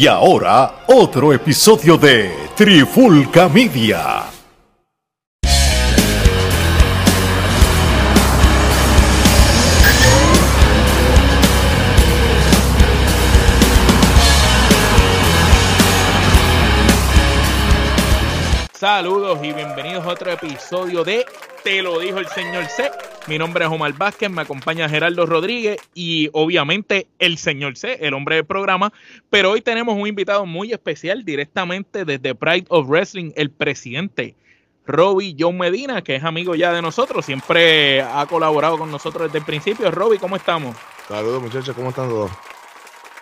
Y ahora, otro episodio de Trifulca Media. Saludos y bienvenidos a otro episodio de Te lo dijo el señor C. Mi nombre es Omar Vázquez, me acompaña Gerardo Rodríguez y obviamente el señor C, el hombre del programa. Pero hoy tenemos un invitado muy especial directamente desde Pride of Wrestling, el presidente Robbie John Medina, que es amigo ya de nosotros, siempre ha colaborado con nosotros desde el principio. Robbie, ¿cómo estamos? Saludos muchachos, ¿cómo están todos?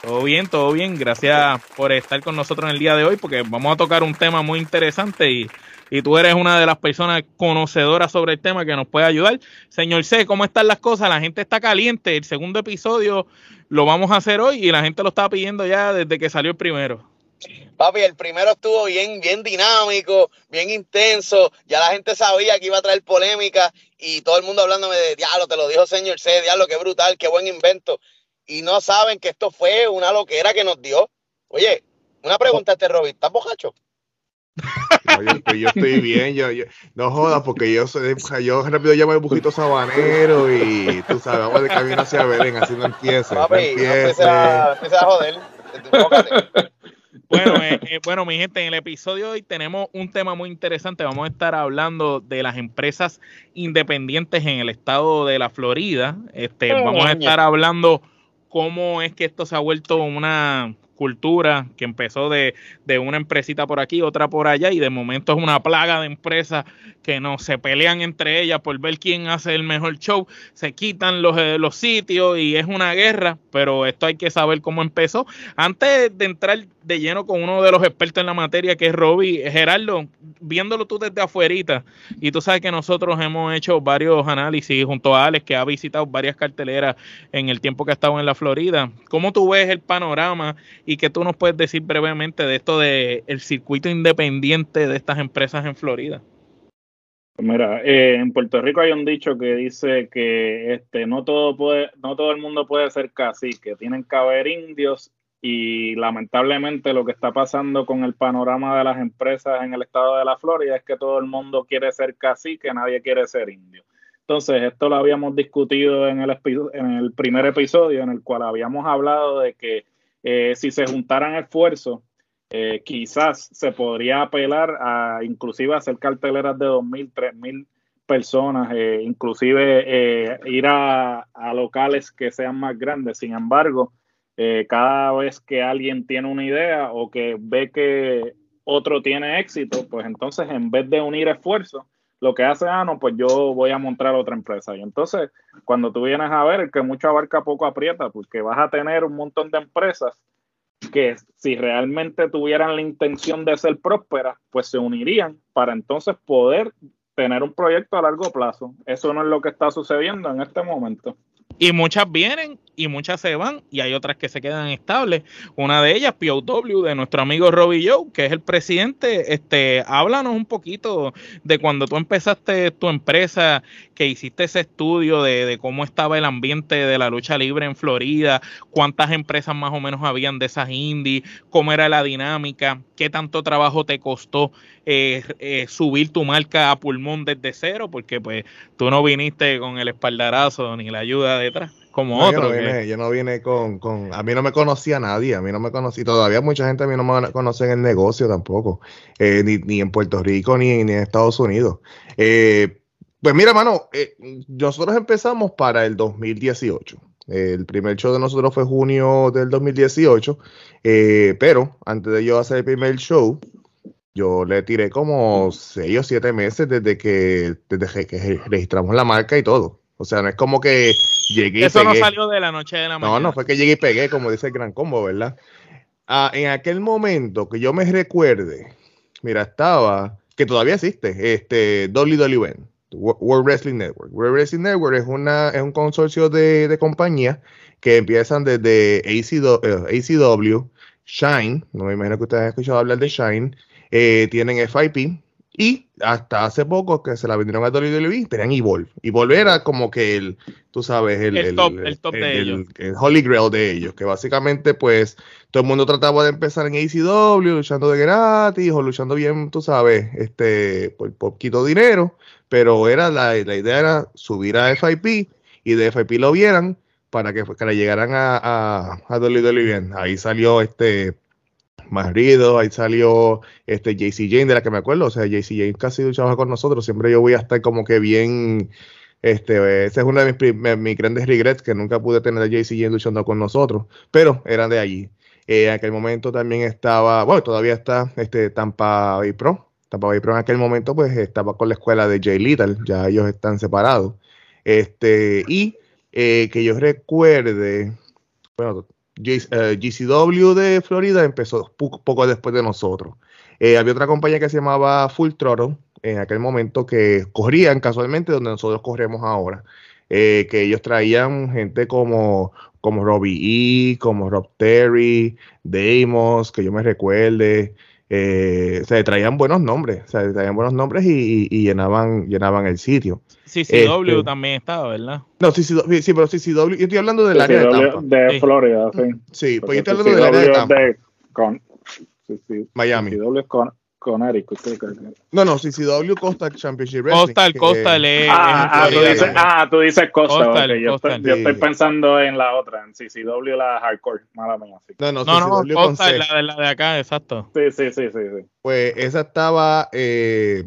Todo bien, todo bien. Gracias por estar con nosotros en el día de hoy porque vamos a tocar un tema muy interesante y, y tú eres una de las personas conocedoras sobre el tema que nos puede ayudar. Señor C, ¿cómo están las cosas? La gente está caliente. El segundo episodio lo vamos a hacer hoy y la gente lo está pidiendo ya desde que salió el primero. Papi, el primero estuvo bien, bien dinámico, bien intenso. Ya la gente sabía que iba a traer polémica y todo el mundo hablándome de diablo, te lo dijo señor C, diablo, qué brutal, qué buen invento y no saben que esto fue una loquera que nos dio. Oye, una pregunta este Robin, ¿estás bojacho? No, yo, estoy, bien, yo, no jodas, porque yo soy, yo rápido llamo el bujito sabanero y tú sabes, vamos de camino hacia Belén, así no empieza. Papi, no empiece. a, a joder. Bueno, eh, eh, bueno, mi gente, en el episodio de hoy tenemos un tema muy interesante. Vamos a estar hablando de las empresas independientes en el estado de la Florida. Este, vamos a estar hablando cómo es que esto se ha vuelto una cultura que empezó de, de, una empresita por aquí, otra por allá, y de momento es una plaga de empresas que no se pelean entre ellas por ver quién hace el mejor show, se quitan los, eh, los sitios y es una guerra, pero esto hay que saber cómo empezó. Antes de entrar de lleno con uno de los expertos en la materia, que es Robbie, Gerardo, viéndolo tú desde afuerita, y tú sabes que nosotros hemos hecho varios análisis junto a Alex, que ha visitado varias carteleras en el tiempo que ha estado en la Florida, ¿cómo tú ves el panorama y qué tú nos puedes decir brevemente de esto de el circuito independiente de estas empresas en Florida. Mira, eh, en Puerto Rico hay un dicho que dice que este no todo puede, no todo el mundo puede ser cacique, tienen que haber indios y lamentablemente lo que está pasando con el panorama de las empresas en el estado de la Florida es que todo el mundo quiere ser cacique, nadie quiere ser indio. Entonces, esto lo habíamos discutido en el, en el primer episodio en el cual habíamos hablado de que eh, si se juntaran esfuerzos, eh, quizás se podría apelar a inclusive hacer carteleras de 2.000, 3.000 personas, eh, inclusive ir a, locales que sean más grandes. Sin embargo, cada vez que alguien tiene una idea o que ve que otro tiene éxito, pues entonces en vez de unir esfuerzos, lo que hace, ah, no, pues yo voy a montar otra empresa. Y entonces, cuando tú vienes a ver, que mucho abarca poco aprieta, porque vas a tener un montón de empresas que si realmente tuvieran la intención de ser prósperas, pues se unirían para entonces poder tener un proyecto a largo plazo. Eso no es lo que está sucediendo en este momento. Y muchas vienen y muchas se van y hay otras que se quedan estables. Una de ellas, POW, de nuestro amigo Robbie Joe, que es el presidente. Este, háblanos un poquito de cuando tú empezaste tu empresa, que hiciste ese estudio de, de, cómo estaba el ambiente de la lucha libre en Florida, cuántas empresas más o menos habían de esas indies, cómo era la dinámica, qué tanto trabajo te costó eh, eh, subir tu marca a pulmón desde cero, porque pues tú no viniste con el espaldarazo ni la ayuda detrás como otro. Yo no, vine, con, con, A mí no me conocía nadie, a mí no me conocía. Todavía mucha gente a mí no me conoce en el negocio tampoco, eh, ni, ni, en Puerto Rico ni, ni en Estados Unidos. Eh, pues mira, mano, eh, nosotros empezamos para el 2018. El primer show de nosotros fue junio del 2018, pero antes de yo hacer el primer show, yo le tiré como seis o siete meses desde que, desde que registramos la marca y todo. O sea, no es como que llegué Eso no salió de la noche de la mañana. No, no fue que llegué y pegué, como dice el Gran Combo, ¿verdad? Ah, en aquel momento que yo me recuerde, mira, estaba, que todavía existe, este WWE, World Wrestling Network. World Wrestling Network es, una, es un consorcio de, de compañías que empiezan desde ACW, ACW, Shine, no me imagino que ustedes han escuchado hablar de Shine, eh, tienen FIP, Y hasta hace poco que se la vendieron a WWE, tenían Evolve. Evolve era como que el, tú sabes, el, el, top, el, top de ellos. El, Holy Grail de ellos, que básicamente pues todo el mundo trataba de empezar en ACW, luchando de gratis o luchando bien, tú sabes, este, por poquito dinero, pero era la, la idea era subir a FIP y de FIP lo vieran para que, que le llegaran a, a, a WWE. Ahí salió este Marido, ahí salió este JC Jane, de la que me acuerdo, o sea, JC Jane casi luchaba con nosotros, siempre yo voy a estar como que bien, este, ese es uno de mis, mis, grandes regrets, que nunca pude tener a JC Jane luchando con nosotros, pero eran de allí. Eh, en aquel momento también estaba, bueno, todavía está este Tampa Bay Pro, Tampa Bay Pro en aquel momento pues estaba con la escuela de Jay Little, ya ellos están separados. Este, y eh, que yo recuerde, bueno, GCW eh, de Florida empezó poco, después de nosotros. Eh, había otra compañía que se llamaba Full Throttle en aquel momento que corrían casualmente donde nosotros corremos ahora. Eh, que ellos traían gente como, como Robbie E, como Rob Terry, Deimos, que yo me recuerde. Eh, se traían buenos nombres, o traían buenos nombres y, y, llenaban, llenaban el sitio. CCW este, también estaba, ¿verdad? No, CCW, sí, pero CCW, yo estoy hablando del área de Tampa. De Florida, sí. Sí, pues yo estoy hablando del área de Tampa. De, con, sí, sí. Miami. CCW es con, con Eric. No, no, CCW Costa Championship Wrestling. Coastal, que... Coastal es. Ah, ah, tú dices, ah, tú dices Costa. Coastal, okay. yo, Estoy, yo, estoy, pensando en la otra, en CCW, la Hardcore. Mala mía. Sí. No, no, no, no Coastal, la de, la de acá, exacto. Sí, sí, sí, sí. sí. Pues esa estaba. Eh,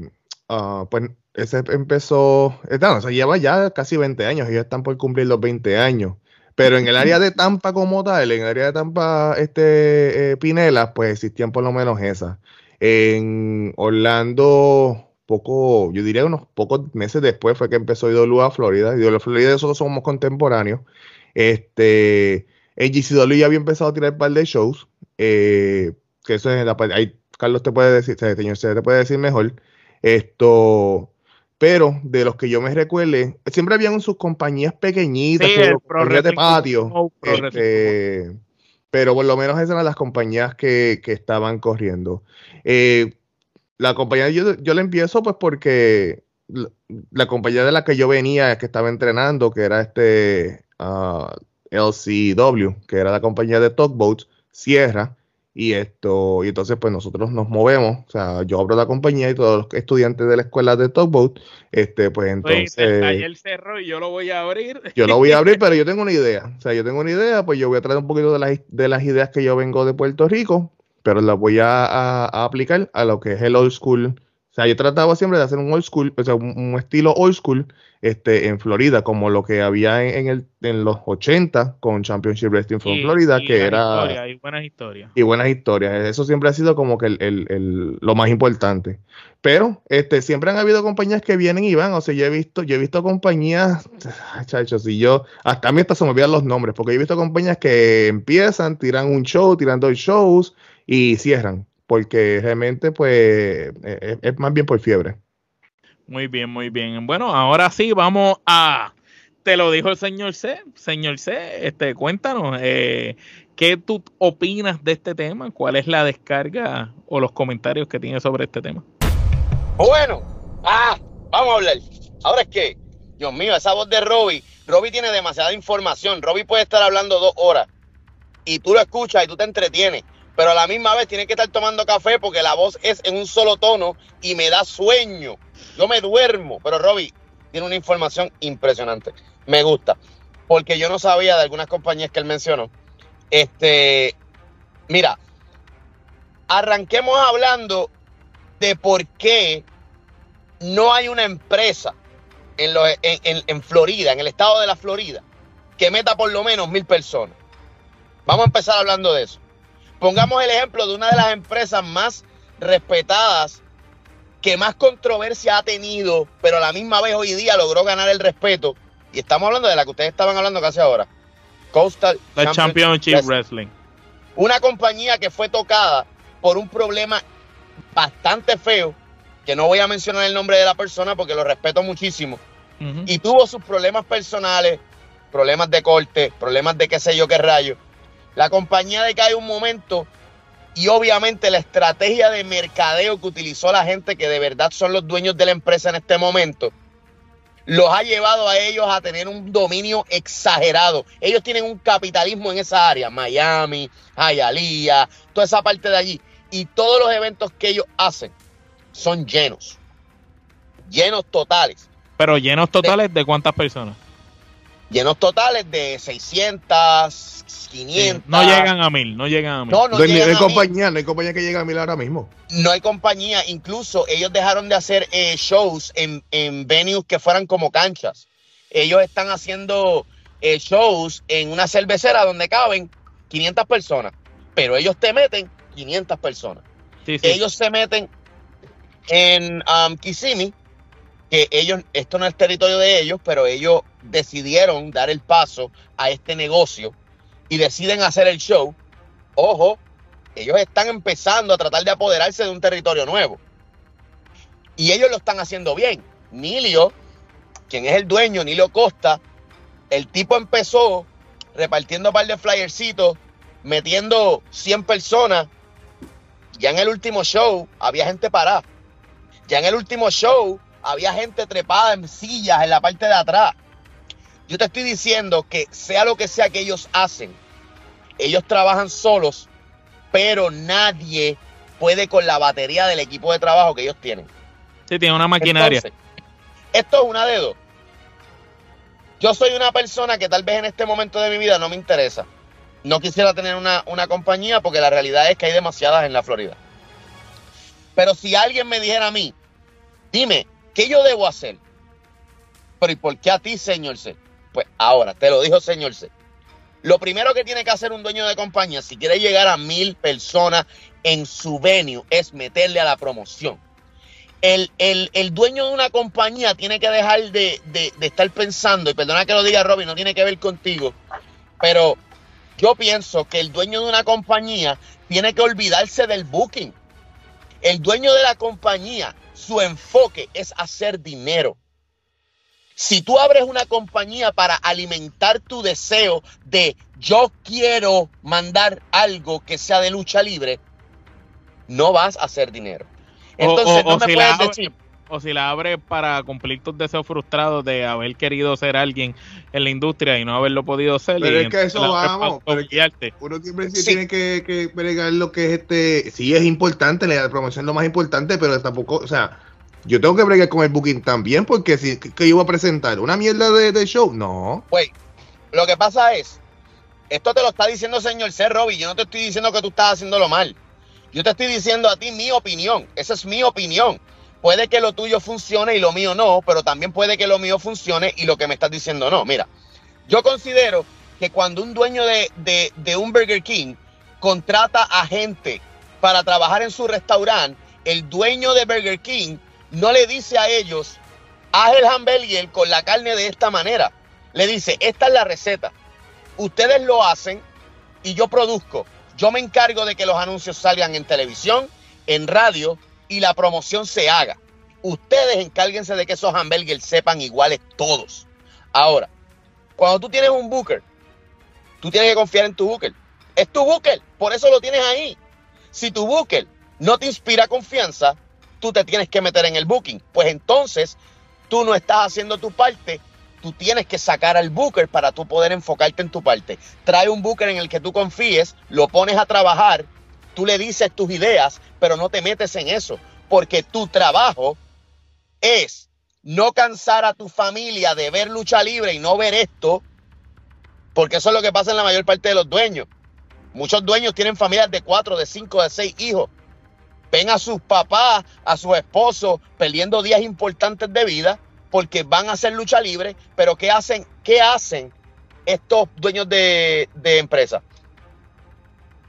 uh, pues ese empezó. Eh, no, o sea, lleva ya casi 20 años. Ellos están por cumplir los 20 años. Pero en el área de Tampa como tal, en el área de Tampa este, eh, Pinela, pues existían por lo menos esas. En Orlando, poco, yo diría unos pocos meses después fue que empezó IWA a Florida. IWA Florida nosotros somos contemporáneos. Este, en GCW ya había empezado a tirar un par de shows. Eh, que eso es la ahí Carlos te puede decir, señor, se te puede decir mejor. Esto, pero de los que yo me recuerde, siempre habían sus compañías pequeñitas, sí, compañías de patio. Este, pero por lo menos esas eran las compañías que, que estaban corriendo. Eh, la compañía yo, yo la empiezo pues porque la, compañía de la que yo venía, que estaba entrenando, que era este uh, ah, LCW, que era la compañía de Tugboats, cierra. Y esto, y entonces pues nosotros nos movemos, o sea, yo abro la compañía y todos los estudiantes de la escuela de Tugboat, este, pues entonces... El cerro y yo lo voy a abrir. Yo lo voy a abrir, pero yo tengo una idea, o sea, yo tengo una idea, pues yo voy a traer un poquito de las, de las ideas que yo vengo de Puerto Rico, pero las voy a, a, aplicar a lo que es el old school. O sea, yo trataba siempre de hacer un old school, o sea, un, estilo old school este, en Florida, como lo que había en, el, en los 80 con Championship Wrestling from Florida, que era... y buenas historias. Y buenas historias. Eso siempre ha sido como que el, el, el, lo más importante. Pero este, siempre han habido compañías que vienen y van. O sea, yo he visto, yo he visto compañías, chachos, y yo, hasta a mí hasta se me olvidan los nombres, porque yo he visto compañías que empiezan, tiran un show, tiran dos shows, y cierran, porque realmente pues e, e, es, más bien por fiebre. Muy bien, muy bien. Bueno, ahora sí vamos a, te lo dijo el señor C, señor C, este, cuéntanos, eh, ¿qué tú opinas de este tema? ¿Cuál es la descarga o los comentarios que tienes sobre este tema? Bueno, ah, vamos a hablar. Ahora es que, Dios mío, esa voz de Robbie, Robbie tiene demasiada información. Robbie puede estar hablando dos horas y tú lo escuchas y tú te entretienes pero a la misma vez tiene que estar tomando café porque la voz es en un solo tono y me da sueño. Yo me duermo, pero Robbie tiene una información impresionante. Me gusta, porque yo no sabía de algunas compañías que él mencionó. Este, mira, arranquemos hablando de por qué no hay una empresa en, en, en Florida, en el estado de la Florida, que meta por lo menos mil personas. Vamos a empezar hablando de eso. Pongamos el ejemplo de una de las empresas más respetadas, que más controversia ha tenido, pero a la misma vez hoy día logró ganar el respeto. Y estamos hablando de la que ustedes estaban hablando casi ahora. Coastal Championship, Wrestling. Una compañía que fue tocada por un problema bastante feo, que no voy a mencionar el nombre de la persona porque lo respeto muchísimo. Y tuvo sus problemas personales, problemas de corte, problemas de qué sé yo qué rayo la compañía decae un momento y obviamente la estrategia de mercadeo que utilizó la gente que de verdad son los dueños de la empresa en este momento, los ha llevado a ellos a tener un dominio exagerado. Ellos tienen un capitalismo en esa área, Miami, Hialeah, toda esa parte de allí. Y todos los eventos que ellos hacen son llenos, llenos totales. Pero llenos totales de, cuántas personas? Llenos totales de 600, 500. no llegan a mil, no llegan a mil. No, no, hay compañía, no hay compañía que llegue a mil ahora mismo. No hay compañía, incluso ellos dejaron de hacer eh, shows en, en, venues que fueran como canchas. Ellos están haciendo eh, shows en una cervecera donde caben 500 personas, pero ellos te meten 500 personas. Ellos se meten en um, Kissimmee, que ellos, esto no es territorio de ellos, pero ellos decidieron dar el paso a este negocio y deciden hacer el show. Ojo, ellos están empezando a tratar de apoderarse de un territorio nuevo. Y ellos lo están haciendo bien. Nilio, quien es el dueño, Nilio Costa, el tipo empezó repartiendo un par de flyercitos, metiendo 100 personas. Ya en el último show había gente parada. Ya en el último show había gente trepada en sillas en la parte de atrás. Yo te estoy diciendo que sea lo que sea que ellos hacen, ellos trabajan solos, pero nadie puede con la batería del equipo de trabajo que ellos tienen. Sí, tiene una maquinaria. esto es una dedo. Yo soy una persona que tal vez en este momento de mi vida no me interesa. No quisiera tener una, una compañía porque la realidad es que hay demasiadas en la Florida. Pero si alguien me dijera a mí, dime, ¿qué yo debo hacer? Pero ¿y por qué a ti, señor C? Pues ahora, te lo dijo señor C. Lo primero que tiene que hacer un dueño de compañía, si quiere llegar a mil personas en su venue, es meterle a la promoción. El, dueño de una compañía tiene que dejar de, de, estar pensando, y perdona que lo diga Robin, no tiene que ver contigo, pero yo pienso que el dueño de una compañía tiene que olvidarse del booking. El dueño de la compañía, su enfoque es hacer dinero. Si tú abres una compañía para alimentar tu deseo de yo quiero mandar algo que sea de lucha libre, no vas a hacer dinero. Entonces, no me si puedes decir. O si la abres para cumplir tus deseos frustrados de haber querido ser alguien en la industria y no haberlo podido ser. Pero es que eso vamos. uno siempre tiene que, que lo que es este. Sí, es importante, la promoción es lo más importante, pero tampoco, o sea yo tengo que bregar con el booking también, porque si que voy a presentar una mierda de, show, no. Güey, lo que pasa es, esto te lo está diciendo señor C. Robbie, yo no te estoy diciendo que tú estás haciéndolo mal. Yo te estoy diciendo a ti mi opinión, esa es mi opinión. Puede que lo tuyo funcione y lo mío no, pero también puede que lo mío funcione y lo que me estás diciendo no. Mira, yo considero que cuando un dueño de, de un Burger King contrata a gente para trabajar en su restaurante, el dueño de Burger King no le dice a ellos, haz el hamburger con la carne de esta manera. Le dice, esta es la receta. Ustedes lo hacen y yo produzco. Yo me encargo de que los anuncios salgan en televisión, en radio y la promoción se haga. Ustedes encárguense de que esos hamburgers sepan iguales todos. Ahora, cuando tú tienes un booker, tú tienes que confiar en tu booker. Es tu booker, por eso lo tienes ahí. Si tu booker no te inspira confianza, tú te tienes que meter en el booking. Pues entonces tú no estás haciendo tu parte, tú tienes que sacar al booker para tú poder enfocarte en tu parte. Trae un booker en el que tú confíes, lo pones a trabajar, tú le dices tus ideas, pero no te metes en eso, porque tu trabajo es no cansar a tu familia de ver lucha libre y no ver esto, porque eso es lo que pasa en la mayor parte de los dueños. Muchos dueños tienen familias de cuatro, de cinco, de seis hijos ven a sus papás, a sus esposos perdiendo días importantes de vida porque van a hacer lucha libre, pero ¿qué hacen? ¿Qué hacen estos dueños de, de empresas?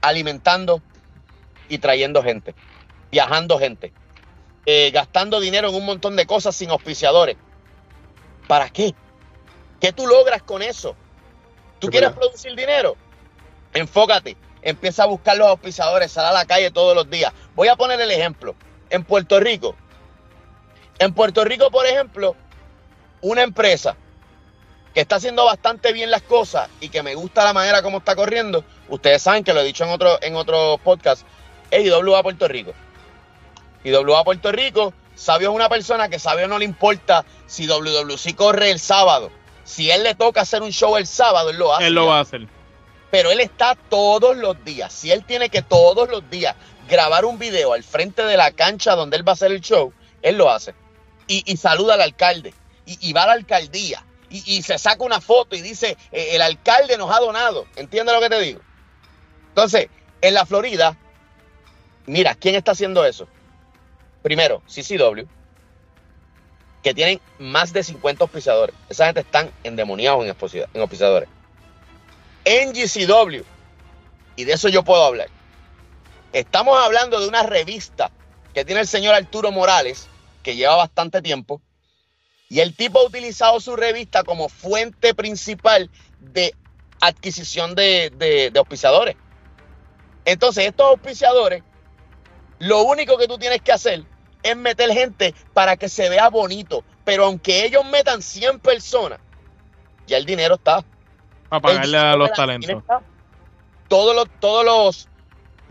Alimentando y trayendo gente, viajando gente, eh, gastando dinero en un montón de cosas sin auspiciadores. ¿Para qué? ¿Qué tú logras con eso? ¿Tú quieres producir dinero? Enfócate empieza a buscar los auspiciadores, sale a la calle todos los días. Voy a poner el ejemplo. En Puerto Rico, en Puerto Rico, por ejemplo, una empresa que está haciendo bastante bien las cosas y que me gusta la manera como está corriendo, ustedes saben que lo he dicho en otro, en otro podcast, es IWA Puerto Rico. IWA Puerto Rico, Sabio es una persona que Sabio no le importa si WWC corre el sábado. Si él le toca hacer un show el sábado, él lo hace. Él lo va a hacer. Pero él está todos los días. Si él tiene que todos los días grabar un video al frente de la cancha donde él va a hacer el show, él lo hace. Y, saluda al alcalde. Y, va a la alcaldía. Y, se saca una foto y dice, eh, el alcalde nos ha donado. ¿Entiendes lo que te digo? Entonces, en la Florida, mira, ¿quién está haciendo eso? Primero, CCW, que tienen más de 50 auspiciadores. Esa gente están endemoniados en, en auspiciadores. NGCW, y de eso yo puedo hablar. Estamos hablando de una revista que tiene el señor Arturo Morales, que lleva bastante tiempo, y el tipo ha utilizado su revista como fuente principal de adquisición de, de auspiciadores. Entonces, estos auspiciadores, lo único que tú tienes que hacer es meter gente para que se vea bonito. Pero aunque ellos metan 100 personas, ya el dinero está. Para pagarle a los talentos. Todos los, todos los,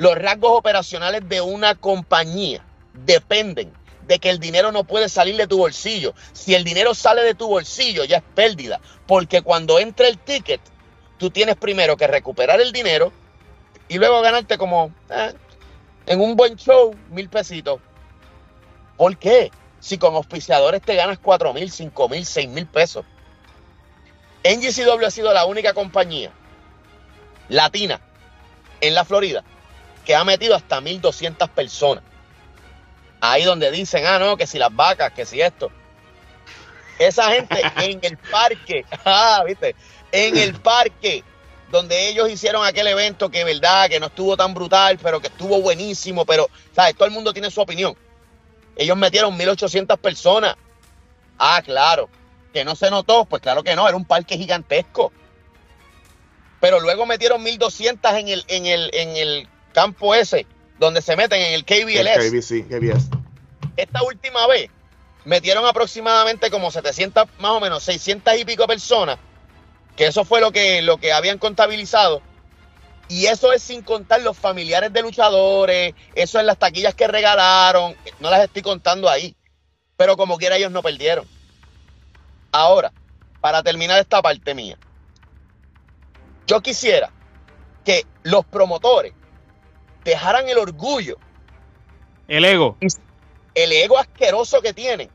los rasgos operacionales de una compañía dependen de que el dinero no puede salir de tu bolsillo. Si el dinero sale de tu bolsillo, ya es pérdida. Porque cuando entra el ticket, tú tienes primero que recuperar el dinero y luego ganarte como eh, en un buen show mil pesitos. ¿Por qué? Si con auspiciadores te ganas cuatro mil, cinco mil, seis mil pesos. NGCW ha sido la única compañía latina en la Florida que ha metido hasta 1.200 personas. Ahí donde dicen, ah, no, que si las vacas, que si esto. Esa gente en el parque, ah, viste, en el parque donde ellos hicieron aquel evento que, verdad, que no estuvo tan brutal, pero que estuvo buenísimo, pero, ¿sabes? Todo el mundo tiene su opinión. Ellos metieron 1.800 personas. Ah, claro. Que no se notó, pues claro que no, era un parque gigantesco. Pero luego metieron 1.200 en el, en, el, en el campo ese, donde se meten en el KBLS. El KBS. Esta última vez metieron aproximadamente como 700, más o menos 600 y pico personas que eso fue lo que, lo que habían contabilizado. Y eso es sin contar los familiares de luchadores, eso es las taquillas que regalaron, no las estoy contando ahí. Pero como quiera ellos no perdieron. Ahora, para terminar esta parte mía, yo quisiera que los promotores dejaran el orgullo. El ego. El ego asqueroso que tienen.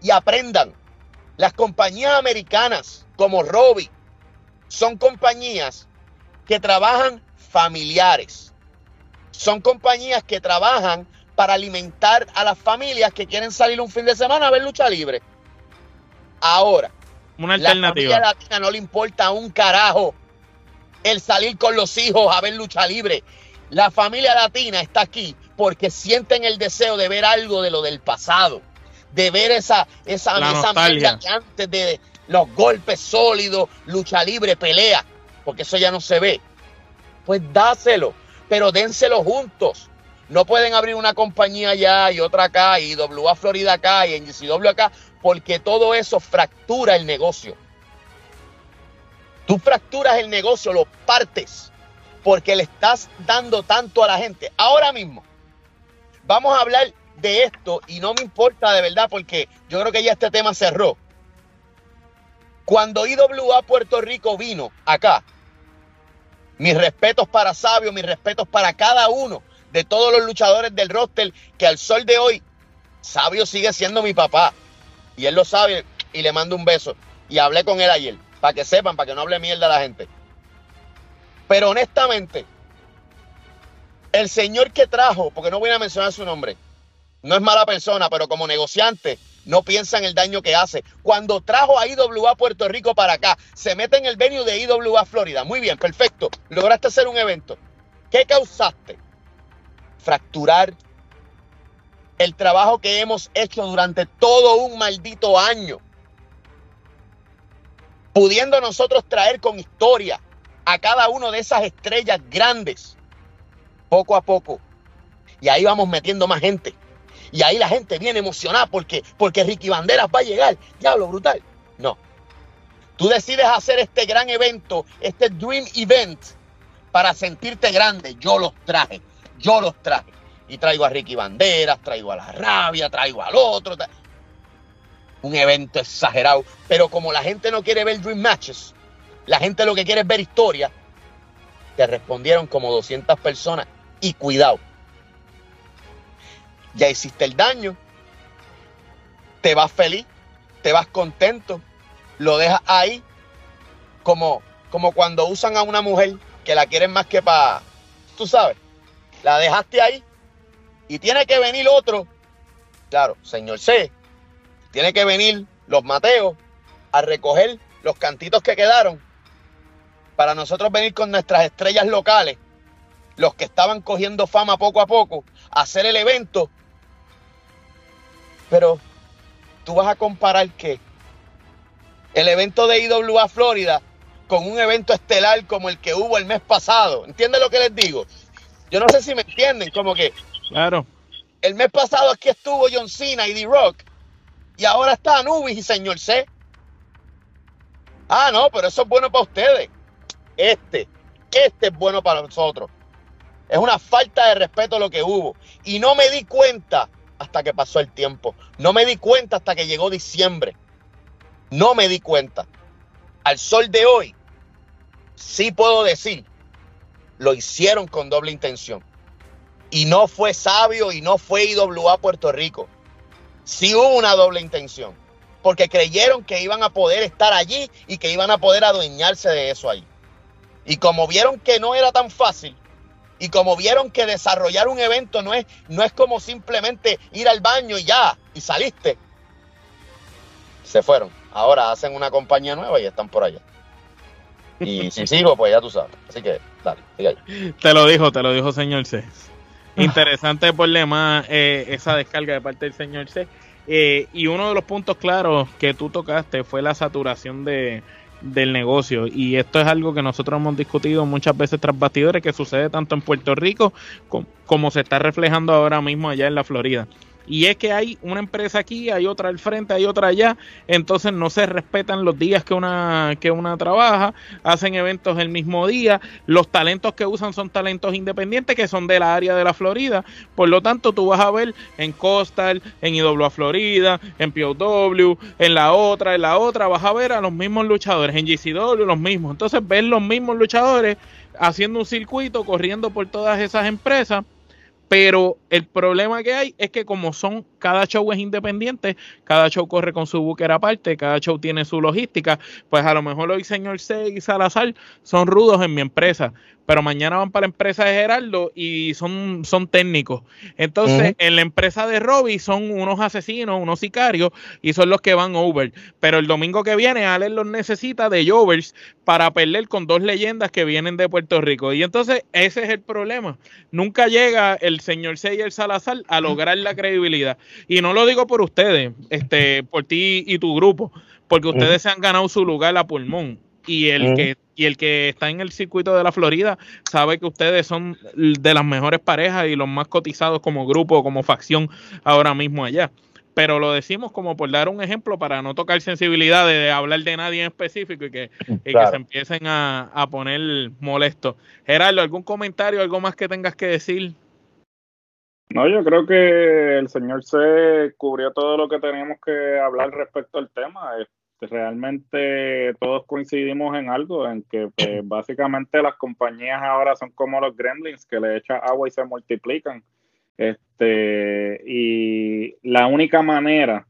Y aprendan. Las compañías americanas como Robbie, son compañías que trabajan familiares. Son compañías que trabajan para alimentar a las familias que quieren salir un fin de semana a ver lucha libre. Ahora, una alternativa. La familia latina no le importa un carajo el salir con los hijos a ver lucha libre. La familia latina está aquí porque sienten el deseo de ver algo de lo del pasado, de ver esa esa, esa que antes de, los golpes sólidos, lucha libre, pelea, porque eso ya no se ve. Pues dáselo, pero dénselo juntos. No pueden abrir una compañía allá y otra acá, y WA Florida acá, y NGCW acá, porque todo eso fractura el negocio. Tú fracturas el negocio, lo partes, porque le estás dando tanto a la gente. Ahora mismo, vamos a hablar de esto, y no me importa de verdad, porque yo creo que ya este tema cerró. Cuando IWA Puerto Rico vino acá, mis respetos para Sabio, mis respetos para cada uno de todos los luchadores del roster, que al sol de hoy, Sabio sigue siendo mi papá. Y él lo sabe y le mando un beso. Y hablé con él ayer, para que sepan, para que no hable mierda a la gente. Pero honestamente, el señor que trajo, porque no voy a mencionar su nombre, no es mala persona, pero como negociante, no piensa en el daño que hace. Cuando trajo a IWA Puerto Rico para acá, se mete en el venue de IWA Florida. Muy bien, perfecto. Lograste hacer un evento. ¿Qué causaste? Fracturar el trabajo que hemos hecho durante todo un maldito año. Pudiendo nosotros traer con historia a cada una de esas estrellas grandes, poco a poco. Y ahí vamos metiendo más gente. Y ahí la gente viene emocionada porque, porque Ricky Banderas va a llegar. Diablo, brutal. No. Tú decides hacer este gran evento, este Dream Event, para sentirte grande. Yo los traje. Yo los traje. y traigo a Ricky Banderas, traigo a la rabia, traigo al otro. Un evento exagerado. Pero como la gente no quiere ver Dream Matches, la gente lo que quiere es ver historia, te respondieron como 200 personas. Y cuidado. Ya hiciste el daño, te vas feliz, te vas contento, lo dejas ahí. Como, como cuando usan a una mujer que la quieren más que para, tú sabes, la dejaste ahí. Y tiene que venir otro, claro, señor C, tiene que venir los Mateos a recoger los cantitos que quedaron para nosotros venir con nuestras estrellas locales, los que estaban cogiendo fama poco a poco, a hacer el evento. Pero tú vas a comparar qué? El evento de IWA Florida con un evento estelar como el que hubo el mes pasado. ¿Entiendes lo que les digo? Yo no sé si me entienden, como que. Claro. El mes pasado aquí estuvo John Cena y D-Rock. Y ahora está Anubis y Señor C. Ah, no, pero eso es bueno para ustedes. Este, este es bueno para nosotros. Es una falta de respeto lo que hubo. Y no me di cuenta hasta que pasó el tiempo. No me di cuenta hasta que llegó diciembre. No me di cuenta. Al sol de hoy, sí puedo decir, lo hicieron con doble intención. Y no fue sabio y no fue IWA Puerto Rico. Sí hubo una doble intención. Porque creyeron que iban a poder estar allí y que iban a poder adueñarse de eso ahí. Y como vieron que no era tan fácil, y como vieron que desarrollar un evento no es, no es como simplemente ir al baño y ya, y saliste, se fueron. Ahora hacen una compañía nueva y están por allá. Y si sigo, pues ya tú sabes. Así que, dale, sigue Te lo dijo, te lo dijo señor C. Interesante problema eh, esa descarga de parte del señor C. Eh, y uno de los puntos claros que tú tocaste fue la saturación de, del negocio. Y esto es algo que nosotros hemos discutido muchas veces tras bastidores, que sucede tanto en Puerto Rico como, como se está reflejando ahora mismo allá en la Florida. Y es que hay una empresa aquí, hay otra al frente, hay otra allá, entonces no se respetan los días que una, que una trabaja, hacen eventos el mismo día, los talentos que usan son talentos independientes que son de la área de la Florida, por lo tanto tú vas a ver en Coastal, en IWA Florida, en POW, en la otra, en la otra, vas a ver a los mismos luchadores, en GCW los mismos, entonces ves los mismos luchadores haciendo un circuito, corriendo por todas esas empresas pero el problema que hay es que como son, cada show es independiente, cada show corre con su búquer aparte, cada show tiene su logística, pues a lo mejor hoy señor C y Salazar son rudos en mi empresa, pero mañana van para la empresa de Gerardo y son, son técnicos. Entonces, en la empresa de Robbie son unos asesinos, unos sicarios, y son los que van over. Pero el domingo que viene, Alex los necesita de Jovers para perder con dos leyendas que vienen de Puerto Rico. Y entonces, ese es el problema. Nunca llega el señor C y el Salazar a lograr la credibilidad. Y no lo digo por ustedes, este, por ti y tu grupo, porque ustedes se han ganado su lugar a pulmón y el que y el que está en el circuito de la Florida sabe que ustedes son de las mejores parejas y los más cotizados como grupo, como facción ahora mismo allá. Pero lo decimos como por dar un ejemplo para no tocar sensibilidad de, hablar de nadie en específico y que, se empiecen a, a poner molestos. Gerardo, ¿algún comentario, algo más que tengas que decir? No, yo creo que el señor se cubrió todo lo que teníamos que hablar respecto al tema. Este, realmente todos coincidimos en algo, en que pues, básicamente las compañías ahora son como los gremlins que le echan agua y se multiplican. Este, y la única manera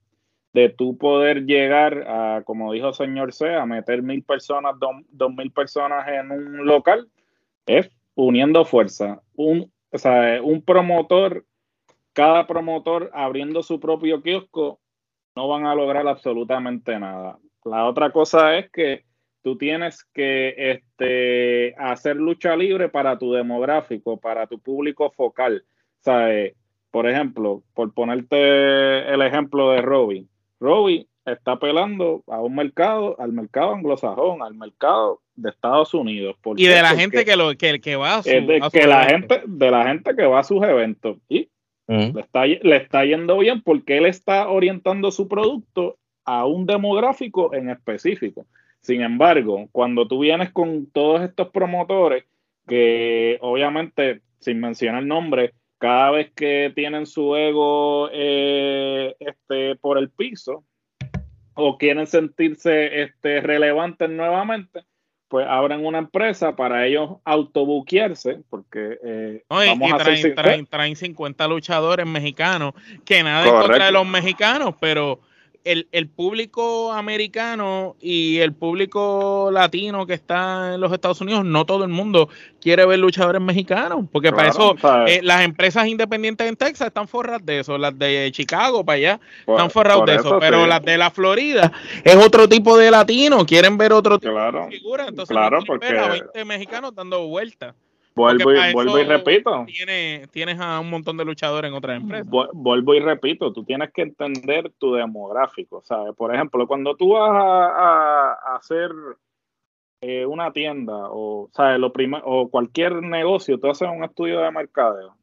de tú poder llegar a, como dijo el señor C, a meter mil personas, dos, mil personas en un local, es uniendo fuerza. Un, o sea, un promotor, cada promotor abriendo su propio kiosco, no van a lograr absolutamente nada. La otra cosa es que tú tienes que este, hacer lucha libre para tu demográfico, para tu público focal. ¿Sabes? Por ejemplo, por ponerte el ejemplo de Robbie. Robbie está apelando a un mercado, al mercado anglosajón, al mercado de Estados Unidos. y de la gente que, lo, que, que va a, su, de, que la gente, de la gente que va a sus eventos. Y le, está, le está yendo bien porque él está orientando su producto a un demográfico en específico. Sin embargo, cuando tú vienes con todos estos promotores, que obviamente, sin mencionar nombre, cada vez que tienen su ego eh, este, por el piso o quieren sentirse este, relevantes nuevamente, pues abren una empresa para ellos autobuquearse, porque eh, vamos y traen, traen, traen, 50 luchadores mexicanos, que nada en contra de los mexicanos, pero el, el, público americano y el público latino que está en los Estados Unidos, no todo el mundo quiere ver luchadores mexicanos, porque para eso eh, las empresas independientes en Texas están forradas de eso, las de Chicago para allá están forradas de eso, pero las de la Florida es otro tipo de latino, quieren ver otro tipo de figura, entonces claro, porque... ver a 20 mexicanos dando vueltas. Vuelvo y, vuelvo y repito. tienes a un montón de luchadores en otras empresas. Vuelvo y repito, tú tienes que entender tu demográfico, ¿sabes? Por ejemplo, cuando tú vas a, hacer eh, una tienda o, ¿sabes? Lo o cualquier negocio, tú haces un estudio de mercadeo.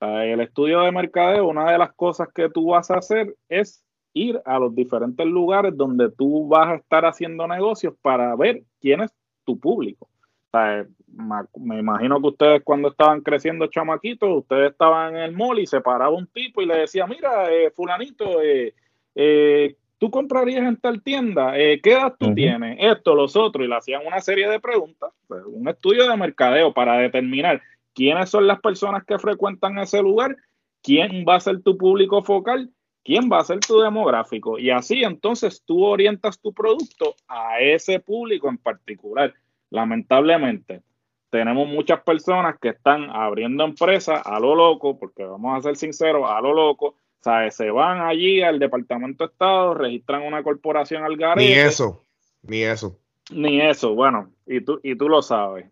El estudio de mercadeo, una de las cosas que tú vas a hacer es ir a los diferentes lugares donde tú vas a estar haciendo negocios para ver quién es tu público me imagino que ustedes cuando estaban creciendo chamaquitos, ustedes estaban en el mall y se paraba un tipo y le decía, mira, eh, fulanito, eh, eh, tú comprarías en tal tienda, ¿qué edad tú tienes? Esto, los otros, y le hacían una serie de preguntas, pues, un estudio de mercadeo para determinar quiénes son las personas que frecuentan ese lugar, quién va a ser tu público focal, quién va a ser tu demográfico, y así entonces tú orientas tu producto a ese público en particular lamentablemente, tenemos muchas personas que están abriendo empresas a lo loco, porque vamos a ser sinceros, a lo loco, ¿sabes? Se van allí al Departamento de Estado, registran una corporación al garete. Ni eso, ni eso. Ni eso, bueno, y tú, y tú lo sabes.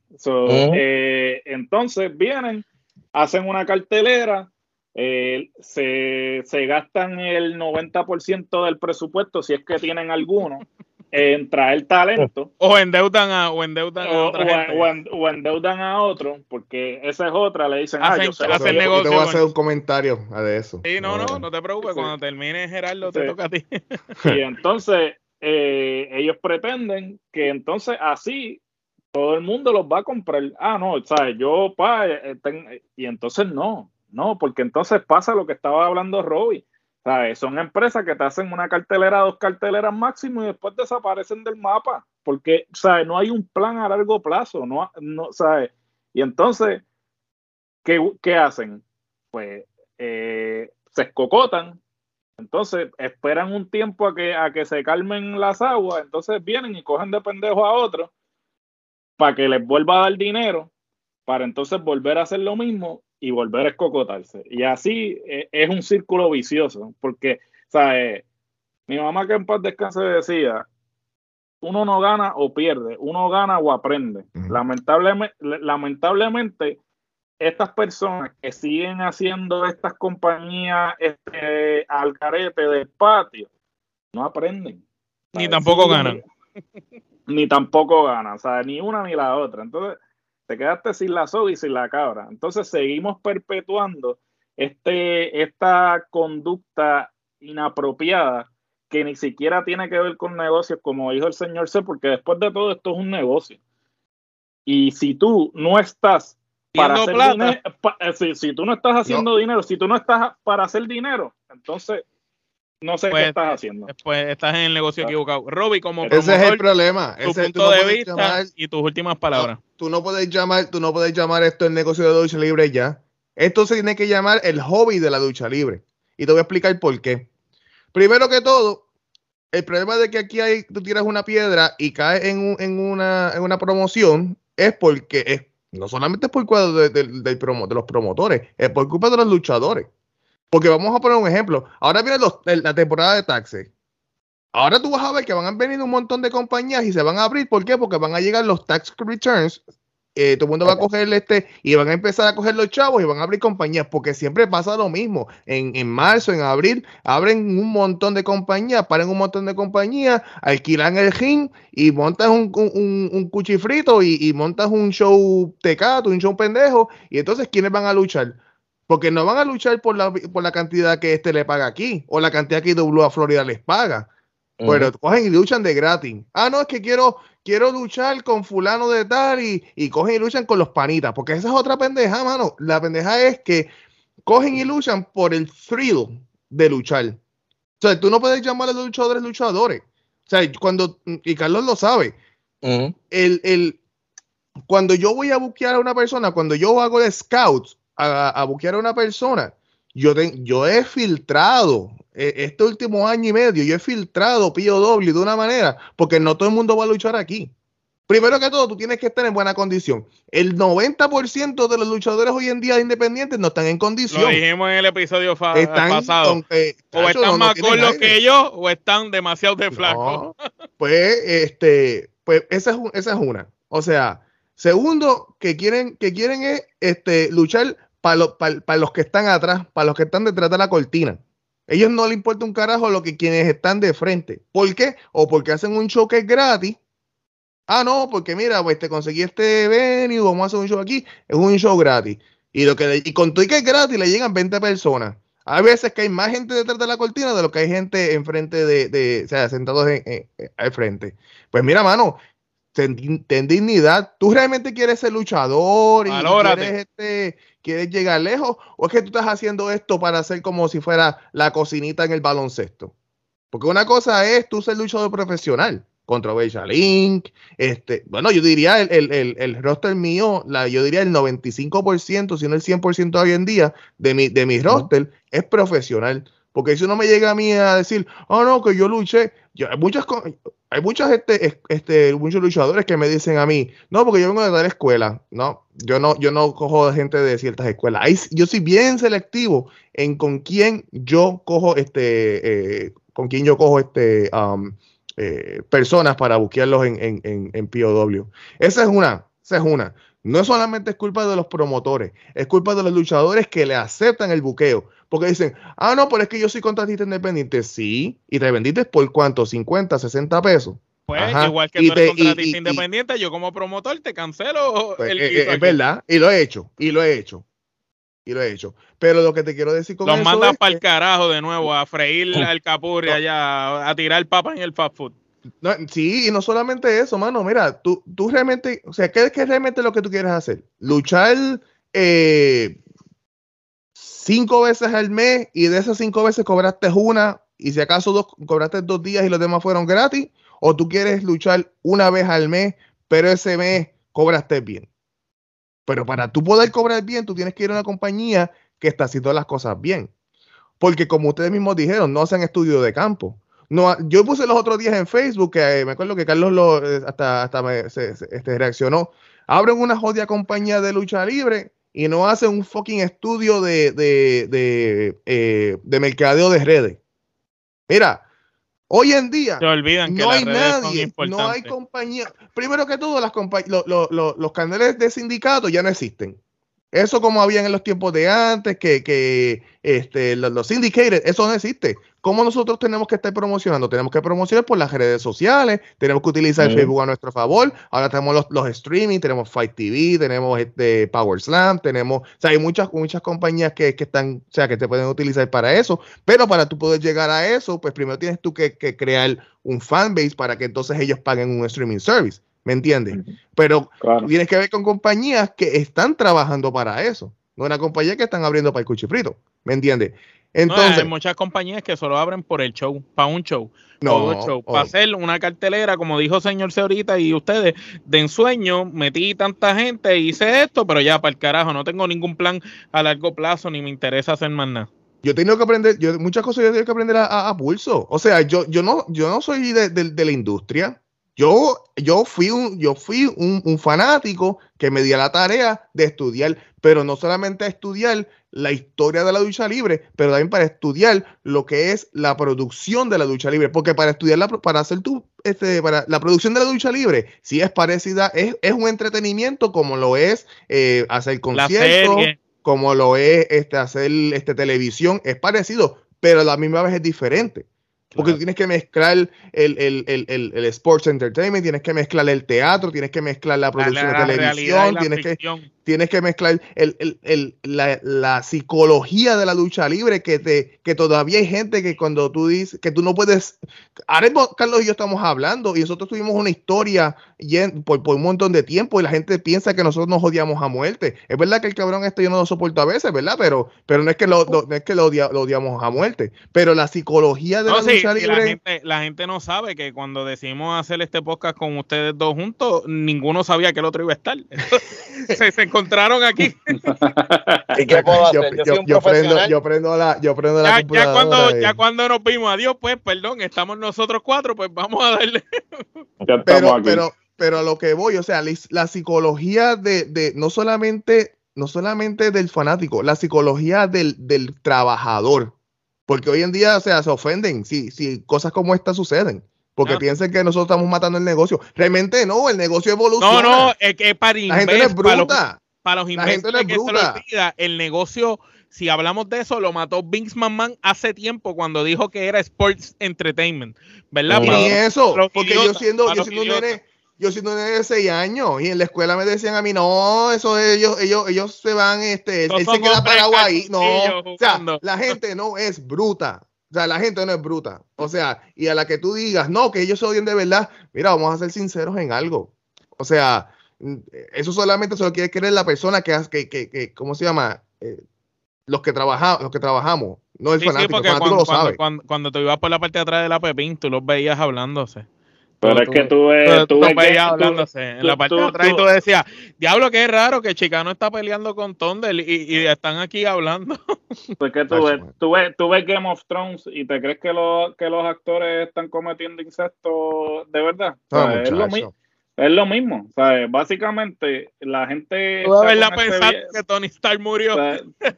Eh, entonces vienen, hacen una cartelera, eh, se, se gastan el 90% del presupuesto, si es que tienen alguno, en traer talento. O endeudan a, o endeudan a otra gente. O, endeudan a otro, porque esa es otra, le dicen, ah, yo, negocio, te voy a hacer un comentario de eso. Sí, no, no, no te preocupes, cuando termine Gerardo te toca a ti. Y entonces eh, ellos pretenden que entonces así todo el mundo los va a comprar. Ah, no, ¿sabes? Yo, pa, eh, y entonces no, no, porque entonces pasa lo que estaba hablando Robbie son empresas que te hacen una cartelera, dos carteleras máximo y después desaparecen del mapa, porque ¿sabes? no hay un plan a largo plazo, no, no ¿sabes? Y entonces, ¿qué, hacen? Pues eh, se escocotan, entonces esperan un tiempo a que, a que se calmen las aguas, entonces vienen y cogen de pendejo a otro para que les vuelva a dar dinero, para entonces volver a hacer lo mismo y volver a escocotarse. Y así eh, es un círculo vicioso, porque, ¿sabes? Mi mamá que en paz descanse decía, uno no gana o pierde, uno gana o aprende. lamentablemente, lamentablemente, estas personas que siguen haciendo estas compañías este, al carete del patio, no aprenden. Ni tampoco ganan. Ni tampoco ganan, o sea, ni una ni la otra. Entonces, te quedaste sin la soga y sin la cabra. Entonces seguimos perpetuando este, esta conducta inapropiada que ni siquiera tiene que ver con negocios, como dijo el señor C, porque después de todo esto es un negocio. Y si tú no estás para hacer dinero, eh, si, tú no estás haciendo dinero, si tú no estás para hacer dinero, entonces no sé qué pues, estás haciendo. Pues estás en el negocio equivocado. Robbie, como Ese es el problema. Tu punto de vista y tus últimas palabras. tú no puedes llamar, tú no puedes llamar esto el negocio de ducha libre ya. Esto se tiene que llamar el hobby de la ducha libre. Y te voy a explicar por qué. Primero que todo, el problema de que aquí hay, tú tiras una piedra y cae en, en, una, en una promoción es porque es, no solamente es por culpa de, de los promotores, es por culpa de los luchadores. Porque vamos a poner un ejemplo. Ahora viene la temporada de taxes. Ahora tú vas a ver que van a venir un montón de compañías y se van a abrir. ¿Por qué? Porque van a llegar los tax returns. Eh, todo el mundo va a coger este y van a empezar a coger los chavos y van a abrir compañías. Porque siempre pasa lo mismo. En, marzo, en abril, abren un montón de compañías, paren un montón de compañías, alquilan el gym y montas un, un, cuchifrito y, y montas un show tecato, un show pendejo. Y entonces, ¿quiénes van a luchar? Porque no van a luchar por la, por la cantidad que este le paga aquí o la cantidad que a Florida les paga. Pero cogen y luchan de gratis. Ah, no, es que quiero, quiero luchar con fulano de tal y, y cogen y luchan con los panitas. Porque esa es otra pendeja, mano. La pendeja es que cogen y luchan por el thrill de luchar. O sea, tú no puedes llamar a los luchadores luchadores. O sea, cuando, y Carlos lo sabe, el, el, cuando yo voy a buquear a una persona, cuando yo hago de scouts a, a buquear a una persona, yo, yo he filtrado e, este último año y medio, yo he filtrado POW de una manera, porque no todo el mundo va a luchar aquí. Primero que todo, tú tienes que estar en buena condición. El 90% de los luchadores hoy en día independientes no están en condición. Lo dijimos en el episodio pasado. Eh, o están más gordos que yo, o están demasiado de flacos. pues, este, pues esa es, esa es una. O sea, segundo, que quieren, que quieren es este, luchar para, para los que están atrás, para los que están detrás de la cortina. Ellos no les importa un carajo lo que quienes están de frente. ¿Por qué? O porque hacen un show que es gratis Ah, no, porque mira, pues te conseguí este venue, vamos a hacer un show aquí, es un show gratis. Y lo que y con tu que es gratis le llegan 20 personas. Hay veces que hay más gente detrás de la cortina de lo que hay gente enfrente de, de o sea, sentados en, al frente. Pues mira, mano, ten, dignidad. ¿Tú realmente quieres ser luchador y quieres, este, quieres llegar lejos? ¿O es que tú estás haciendo esto para hacer como si fuera la cocinita en el baloncesto? Porque una cosa es tú ser luchador profesional contra Link. Este, bueno, yo diría el, el, el, roster mío, la, yo diría el 95%, si no el 100% hoy en día de mi, de mi roster es profesional. Porque si uno me llega a mí a decir, oh no, que yo luché, hay muchas hay muchas este, este, muchos luchadores que me dicen a mí, no, porque yo vengo de la escuela, no, yo no, yo no cojo gente de ciertas escuelas. yo soy bien selectivo en con quién yo cojo este, eh, con quién yo cojo este um, eh, personas para buscarlos en, en, en, POW. Esa es una, esa es una. No solamente es culpa de los promotores, es culpa de los luchadores que le aceptan el buqueo. Porque dicen, ah, no, pero es que yo soy contratista independiente. Sí, y te vendiste por cuánto, 50, 60 pesos. Pues igual que tú eres contratista independiente, yo como promotor te cancelo pues, el eh, Es verdad, y lo he hecho, y lo he hecho. Y lo he hecho. Pero lo que te quiero decir con Los mandas para el carajo de nuevo, a freír al capurri allá, a tirar papas en el fast food. Sí, y no solamente eso, mano. Mira, tú, tú realmente, o sea, ¿qué es, realmente lo que tú quieres hacer? Luchar eh, cinco veces al mes y de esas cinco veces cobraste una y si acaso dos, cobraste dos días y los demás fueron gratis. O tú quieres luchar una vez al mes, pero ese mes cobraste bien. Pero para tú poder cobrar bien, tú tienes que ir a una compañía que está haciendo las cosas bien. Porque como ustedes mismos dijeron, no hacen estudio de campo. No, yo puse los otros días en Facebook, que eh, me acuerdo que Carlos lo, eh, hasta, hasta me, este, reaccionó. Abren una jodida compañía de lucha libre y no hacen un fucking estudio de, de, de, eh, de mercadeo de redes. Mira, Hoy en día no hay nadie, no hay compañía. Primero que todo, las los canales de sindicato ya no existen. Eso como habían en los tiempos de antes, que, que este, los, los indicators, eso no existe. ¿Cómo nosotros tenemos que estar promocionando? Tenemos que promocionar por las redes sociales, tenemos que utilizar Facebook a nuestro favor. Ahora tenemos los, los, streaming, tenemos Fight TV, tenemos este Power Slam, tenemos, o sea, hay muchas, muchas compañías que, que, están, o sea, que te pueden utilizar para eso. Pero para tú poder llegar a eso, pues primero tienes tú que, que crear un fanbase para que entonces ellos paguen un streaming service. ¿Me entiendes? Pero tienes que ver con compañías que están trabajando para eso. No una compañía que están abriendo para el cuchifrito. ¿Me entiendes? Entonces, hay muchas compañías que solo abren por el show, para un show. No, show. Para hacer una cartelera, como dijo señor Seorita y ustedes, de ensueño, metí tanta gente, hice esto, pero ya para el carajo, no tengo ningún plan a largo plazo, ni me interesa hacer más nada. Yo he tenido que aprender, yo, muchas cosas yo tengo que aprender a, pulso. O sea, yo, yo, no, yo no soy de la industria. Yo, yo fui, un, yo fui un, fanático que me dio la tarea de estudiar, pero no solamente a estudiar la historia de la lucha libre, pero también para estudiar lo que es la producción de la lucha libre, porque para estudiar la, para hacer tu, este, para la producción de la lucha libre, si es parecida, es, es un entretenimiento como lo es eh, hacer conciertos, como lo es este, hacer este, televisión, es parecido, pero a la misma vez es diferente. Porque tú tienes que mezclar el, el, el, el, sports entertainment, tienes que mezclar el teatro, tienes que mezclar la producción de televisión, tienes que, tienes que mezclar el, la, psicología de la lucha libre, que, te, que todavía hay gente que cuando tú dices que tú no puedes... Ahora Carlos y yo estamos hablando y nosotros tuvimos una historia por, por, un montón de tiempo y la gente piensa que nosotros nos odiamos a muerte. Es verdad que el cabrón este yo no lo soporto a veces, ¿verdad? Pero, pero no es que lo, no es que lo, odiamos a muerte. Pero la psicología de la lucha libre... La gente, la gente no sabe que cuando decidimos hacer este podcast con ustedes dos juntos, ninguno sabía que el otro iba a estar. se, encontraron aquí. ¿Y qué puedo hacer? Yo, yo, yo, prendo, yo prendo la, yo prendo la ya, ya cuando, ya cuando nos vimos, adiós, pues, perdón, estamos nosotros cuatro, pues vamos a darle. pero, pero, pero a lo que voy, o sea, la, psicología de, de, no solamente, no solamente del fanático, la psicología del, del trabajador. Porque hoy en día, o sea, se ofenden si, si cosas como esta suceden. Porque piensen que nosotros estamos matando el negocio. Realmente no, el negocio evoluciona. No, no, es que para La gente no es bruta. Para los, el negocio, si hablamos de eso, lo mató Vince McMahon hace tiempo cuando dijo que era Sports Entertainment. ¿Verdad? Y eso, porque yo siendo, yo siendo un nene, yo siendo un nene de 6 años y en la escuela me decían a mí, no, eso ellos, ellos, ellos se van, este, él se queda parado ahí. No, o sea, la gente no es bruta. O sea, la gente no es bruta. O sea, y a la que tú digas, no, que ellos se odian de verdad, mira, vamos a ser sinceros en algo. O sea, eso solamente se lo quiere creer la persona que, que, que, que ¿cómo se llama? Eh, los que trabajamos, los que trabajamos, no el fanático, el fanático cuando, lo sabe. Cuando, cuando, te ibas por la parte de atrás de la Pepín, tú los veías hablándose. Pero es que tú ves. Tú, veías hablándose en la parte de atrás y tú decías, diablo, que es raro que Chicano está peleando con Thunder y, y están aquí hablando. Pues que tú ves, tú, ves, tú ves Game of Thrones y te crees que, lo, que los actores están cometiendo incesto de verdad. es, lo mismo, es lo mismo. Básicamente, la gente. Tú verdad pensar que Tony Stark murió.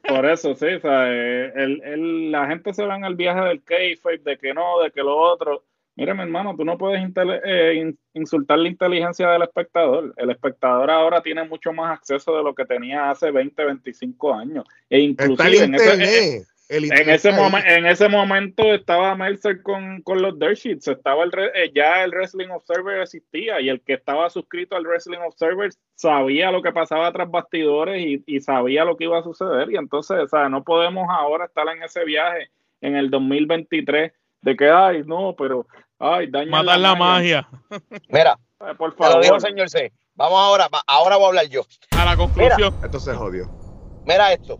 por eso, sí. El, el, la gente se va en el viaje del kayfabe de que no, de que lo otro Mire, mi hermano, tú no puedes eh, insultar la inteligencia del espectador. El espectador ahora tiene mucho más acceso de lo que tenía hace 20, 25 años. E inclusive en ese, en, ese en ese momento estaba Mercer con, con los Dirt Sheets. Estaba el, eh, ya el Wrestling Observer existía y el que estaba suscrito al Wrestling Observer sabía lo que pasaba tras bastidores y, y sabía lo que iba a suceder. Y entonces, o sea, no podemos ahora estar en ese viaje en el 2023 de que, ay, no, pero, ay, daña Matar la, magia. Mira, por favor. Lo señor C. Vamos ahora, ahora voy a hablar yo. A la conclusión. esto se jodió. Mira esto.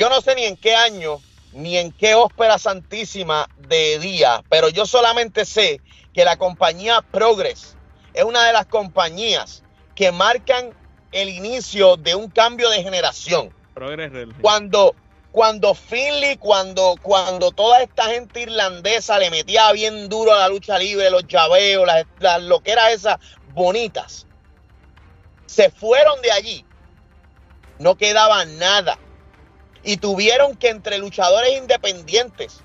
Yo no sé ni en qué año, ni en qué ópera santísima de día, pero yo solamente sé que la compañía Progress es una de las compañías que marcan el inicio de un cambio de generación. Progress Cuando cuando Finley, cuando, cuando toda esta gente irlandesa le metía bien duro a la lucha libre, los llaveos, las, lo que era esas bonitas, se fueron de allí. No quedaba nada. Y tuvieron que entre luchadores independientes,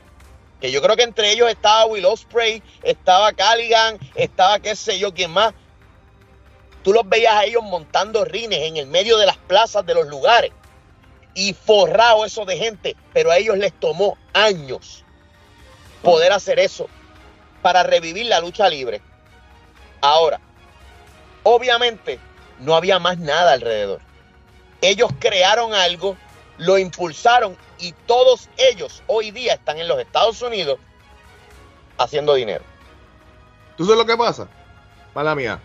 que yo creo que entre ellos estaba Will Ospreay, estaba Callaghan, estaba qué sé yo quién más. Tú los veías a ellos montando rines en el medio de las plazas de los lugares y forrado eso de gente, pero a ellos les tomó años poder hacer eso para revivir la lucha libre. Ahora, obviamente no había más nada alrededor. Ellos crearon algo, lo impulsaron y todos ellos hoy día están en los Estados Unidos haciendo dinero. ¿Tú sabes lo que pasa? Mala mía.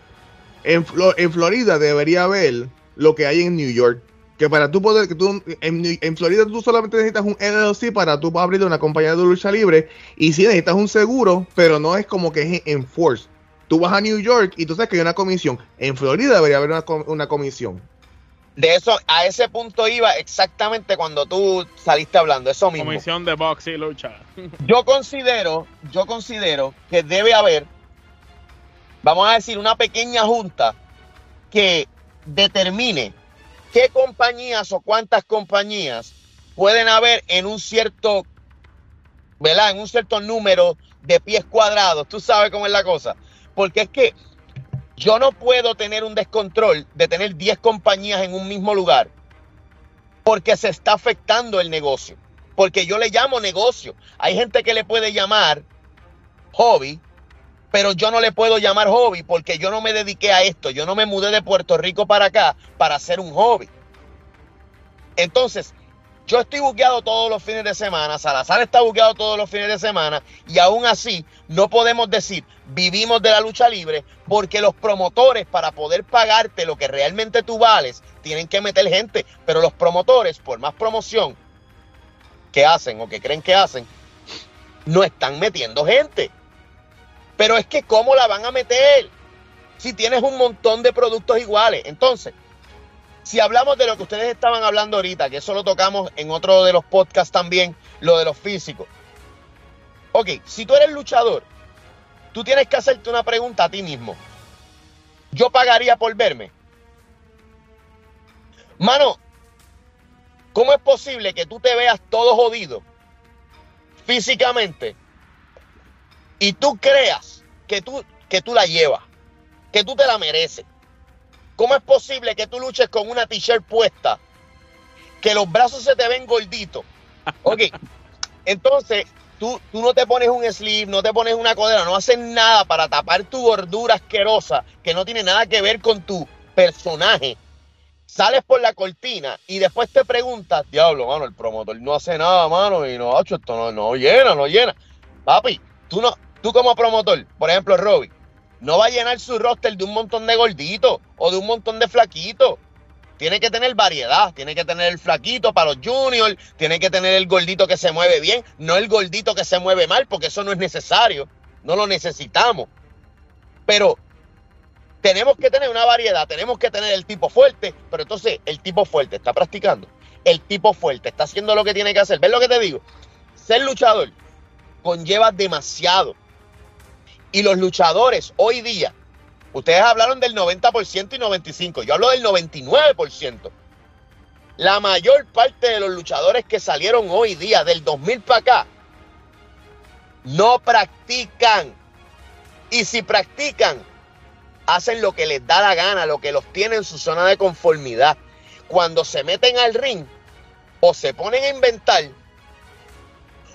En, Florida debería haber lo que hay en New York que para tú poder, que tú, en, Florida tú solamente necesitas un LLC para tú abrir una compañía de lucha libre y si necesitas un seguro, pero no es como que es en force. Tú vas a New York y tú sabes que hay una comisión. En Florida debería haber una, comisión. De eso, a ese punto iba exactamente cuando tú saliste hablando, eso mismo. Comisión de box y lucha. Yo considero, yo considero que debe haber, vamos a decir, una pequeña junta que determine qué compañías o cuántas compañías pueden haber en un cierto, ¿verdad? En un cierto número de pies cuadrados. Tú sabes cómo es la cosa. Porque es que yo no puedo tener un descontrol de tener 10 compañías en un mismo lugar porque se está afectando el negocio. Porque yo le llamo negocio. Hay gente que le puede llamar hobby, pero yo no le puedo llamar hobby porque yo no me dediqué a esto. Yo no me mudé de Puerto Rico para acá para hacer un hobby. Entonces, yo estoy buqueado todos los fines de semana, Salazar está buqueado todos los fines de semana y aún así no podemos decir vivimos de la lucha libre porque los promotores para poder pagarte lo que realmente tú vales tienen que meter gente, pero los promotores por más promoción que hacen o que creen que hacen, no están metiendo gente. Pero es que ¿cómo la van a meter? Si tienes un montón de productos iguales. Entonces, si hablamos de lo que ustedes estaban hablando ahorita, que eso lo tocamos en otro de los podcasts también, lo de los físicos. Ok, si tú eres luchador, tú tienes que hacerte una pregunta a ti mismo. ¿Yo pagaría por verme? Mano, ¿cómo es posible que tú te veas todo jodido físicamente y tú creas que tú, que tú la llevas, que tú te la mereces. ¿Cómo es posible que tú luches con una t-shirt puesta, que los brazos se te ven gorditos? Ok, entonces tú, tú no te pones un sleeve, no te pones una codera, no haces nada para tapar tu gordura asquerosa que no tiene nada que ver con tu personaje. Sales por la cortina y después te preguntas, diablo, mano, el promotor no hace nada, mano, y no, esto no, no llena, no llena. Papi, tú no, Tú como promotor, por ejemplo, Robbie, no va a llenar su roster de un montón de gorditos o de un montón de flaquitos. Tiene que tener variedad, tiene que tener el flaquito para los juniors, tiene que tener el gordito que se mueve bien, no el gordito que se mueve mal, porque eso no es necesario, no lo necesitamos. Pero tenemos que tener una variedad, tenemos que tener el tipo fuerte, pero entonces el tipo fuerte está practicando, el tipo fuerte está haciendo lo que tiene que hacer. ¿Ves lo que te digo? Ser luchador conlleva demasiado. Y los luchadores hoy día, ustedes hablaron del 90% y 95%, yo hablo del 99%. La mayor parte de los luchadores que salieron hoy día, del 2000 para acá, no practican. Y si practican, hacen lo que les da la gana, lo que los tiene en su zona de conformidad. Cuando se meten al ring, o se ponen a inventar,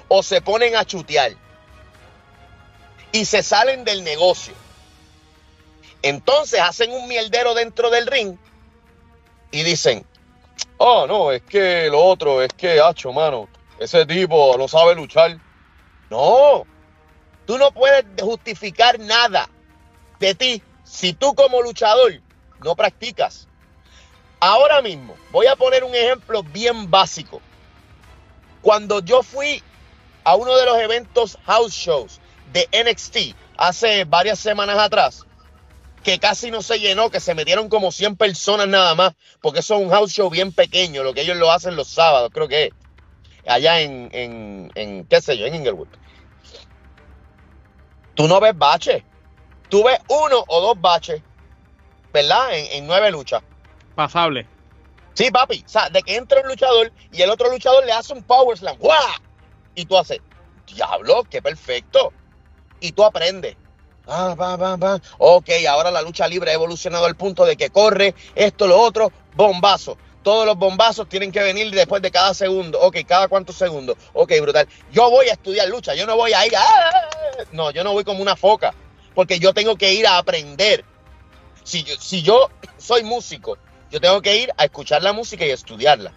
o se ponen a chutear y se salen del negocio. Entonces hacen un mierdero dentro del ring y dicen, oh no, es que lo otro, es que, hacho, mano, ese tipo no sabe luchar. No, tú no puedes justificar nada de ti si tú como luchador no practicas. Ahora mismo, voy a poner un ejemplo bien básico. Cuando yo fui a uno de los eventos house shows de NXT hace varias semanas atrás, que casi no se llenó, que se metieron como 100 personas nada más, porque eso es un house show bien pequeño, lo que ellos lo hacen los sábados, creo que es, allá en, en, en qué sé yo, en Inglewood. Tú no ves baches, tú ves uno o dos baches, ¿verdad? En, en nueve luchas. Pasable. Sí, papi, o sea, de que entra un luchador y el otro luchador le hace un power slam, ¡guau! Y tú haces, diablo, qué perfecto y tú aprendes. Ah, va, va, va. Ok, ahora la lucha libre ha evolucionado al punto de que corre esto, lo otro, bombazo. Todos los bombazos tienen que venir después de cada segundo. Ok, cada cuántos segundos. Ok, brutal. Yo voy a estudiar lucha. Yo no voy a ir a... No, yo no voy como una foca. Porque yo tengo que ir a aprender. Si yo, si yo soy músico, yo tengo que ir a escuchar la música y estudiarla.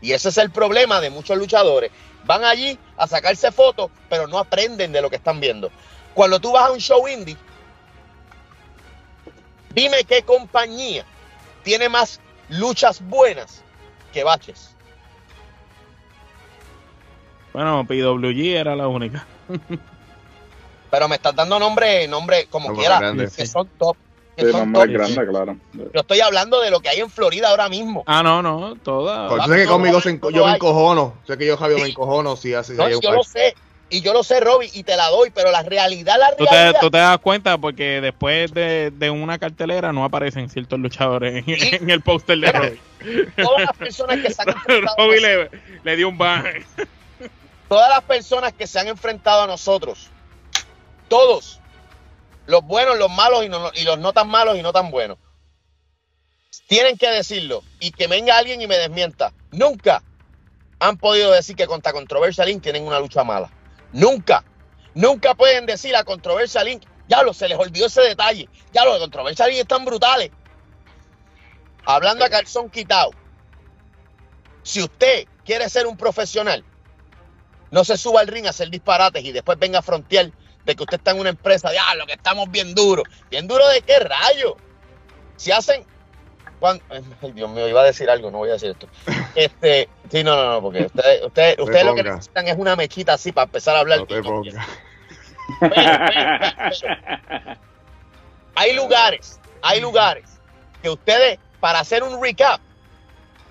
Y ese es el problema de muchos luchadores. Van allí a sacarse fotos, pero no aprenden de lo que están viendo. Cuando tú vas a un show indie, dime qué compañía tiene más luchas buenas que baches. Bueno, PWG era la única. Pero me estás dando nombre, nombre como quiera, que son top. Sí, más grande, claro. Yo estoy hablando de lo que hay en Florida ahora mismo. Ah, no, no, toda. Pues sé que conmigo se, yo me encojono. Sé que yo, Javier, me encojono si hace. No, yo lo sé. Y yo lo sé, Robbie, y te la doy, pero la realidad, la realidad. Tú te, tú te das cuenta porque después de, de, una cartelera no aparecen ciertos luchadores en, en el póster de Robbie. Todas las personas que se han enfrentado. Robbie le, le dio un bajo. Todas las personas que se han enfrentado a nosotros, todos, los buenos, los malos y, los no tan malos y no tan buenos. Tienen que decirlo y que venga alguien y me desmienta. Nunca han podido decir que contra Controversial Inc. tienen una lucha mala. Nunca. Nunca pueden decir a Controversial Inc. Ya lo, se les olvidó ese detalle. Ya lo de controversia están brutales. Hablando a calzón quitado. Si usted quiere ser un profesional, no se suba al ring a hacer disparates y después venga a frontear de que usted está en una empresa, de, ah, lo que estamos bien duro. ¿Bien duro de qué rayo? Si hacen... Ay, Dios mío, iba a decir algo, no voy a decir esto. Este, sí, no, no, no, porque ustedes usted, usted lo que necesitan es una mechita así para empezar a hablar. No hay lugares, hay lugares que ustedes, para hacer un recap,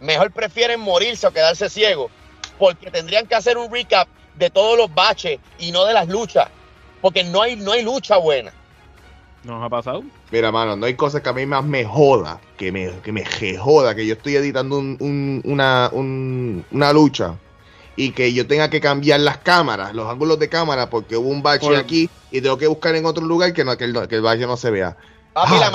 mejor prefieren morirse o quedarse ciegos, porque tendrían que hacer un recap de todos los baches y no de las luchas, porque no hay, no hay lucha buena. ¿Nos ha pasado? Mira, mano, no hay cosas que a mí más me joda, que me, que me joda, que yo estoy editando una, una lucha y que yo tenga que cambiar las cámaras, los ángulos de cámara, porque hubo un bache aquí y tengo que buscar en otro lugar que, no, que, el, que el bache no se vea. Ah,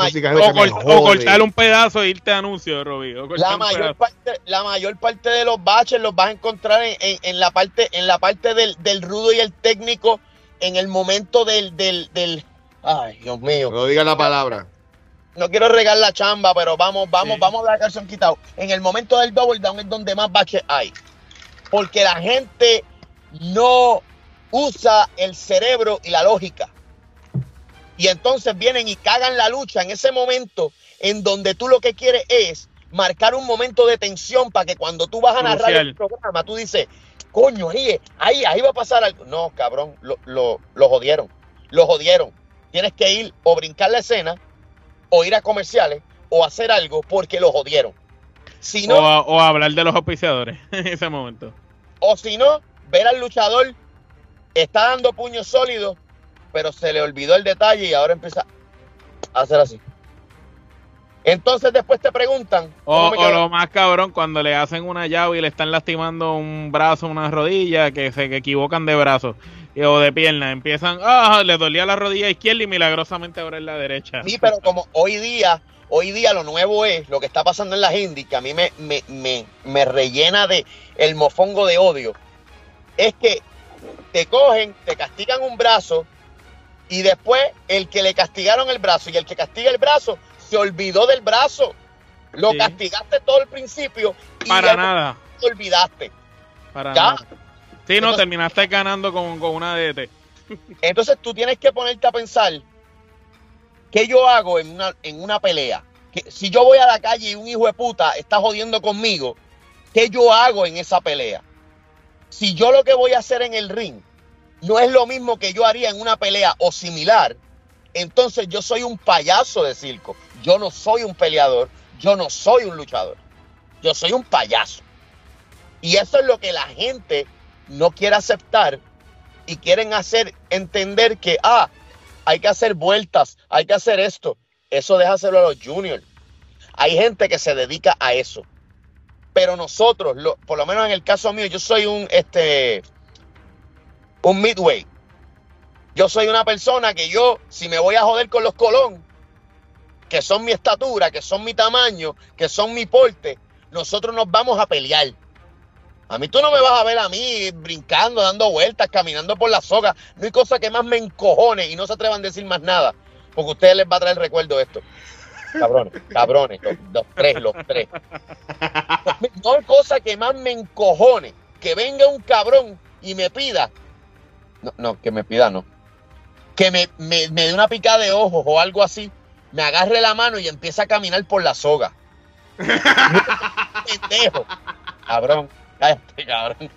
o, cortar un pedazo e irte a anuncio, Robbie. La mayor, parte, la mayor parte de los baches los vas a encontrar en, la parte, en la parte del, rudo y el técnico, en el momento del, del, ay, Dios mío. No diga la palabra. No quiero regar la chamba, pero vamos, vamos, vamos a dar son quitado. En el momento del double down es donde más baches hay porque la gente no usa el cerebro y la lógica. Y entonces vienen y cagan la lucha en ese momento en donde tú lo que quieres es marcar un momento de tensión para que cuando tú vas a narrar el programa, tú dices, coño, ahí, ahí, ahí va a pasar algo. No, cabrón, lo, lo, lo jodieron, lo jodieron. Tienes que ir o brincar la escena, o ir a comerciales, o hacer algo porque lo jodieron o, hablar de los auspiciadores en ese momento. O si no, ver al luchador, está dando puños sólidos, pero se le olvidó el detalle y ahora empieza a hacer así. Entonces después te preguntan. O, lo más cabrón, cuando le hacen una llave y le están lastimando un brazo, una rodilla, que se equivocan de brazo o de pierna. Empiezan, ah, le dolía la rodilla izquierda y milagrosamente ahora es la derecha. Sí, pero como hoy día Hoy día lo nuevo es lo que está pasando en la Hindi, que a mí me, me, rellena de el mofongo de odio. Es que te cogen, te castigan un brazo y después el que le castigaron el brazo y el que castiga el brazo se olvidó del brazo. Lo castigaste todo el principio y para nada. Te olvidaste. Para nada. Sí, no, terminaste ganando con, con una DT. Entonces tú tienes que ponerte a pensar ¿Qué yo hago en una, en una pelea? Que, si yo voy a la calle y un hijo de puta está jodiendo conmigo, ¿qué yo hago en esa pelea? Si yo lo que voy a hacer en el ring no es lo mismo que yo haría en una pelea o similar, entonces yo soy un payaso de circo. Yo no soy un peleador, yo no soy un luchador. Yo soy un payaso. Y eso es lo que la gente no quiere aceptar y quieren hacer entender que, ah, hay que hacer vueltas, hay que hacer esto. Eso déjaselo a los juniors. Hay gente que se dedica a eso. Pero nosotros, por lo menos en el caso mío, yo soy un, este, un midway. Yo soy una persona que yo, si me voy a joder con los Colón, que son mi estatura, que son mi tamaño, que son mi porte, nosotros nos vamos a pelear. A mí tú no me vas a ver a mí brincando, dando vueltas, caminando por la soga. No hay cosa que más me encojone y no se atrevan a decir más nada. Porque a ustedes les va a traer recuerdo esto. Cabrones, cabrones, los, tres, los tres. No hay cosa que más me encojone que venga un cabrón y me pida. No, no, que me pida, no. Que me, me, me dé una picada de ojos o algo así. Me agarre la mano y empiece a caminar por la soga. Pendejo. Cabrón cabrón.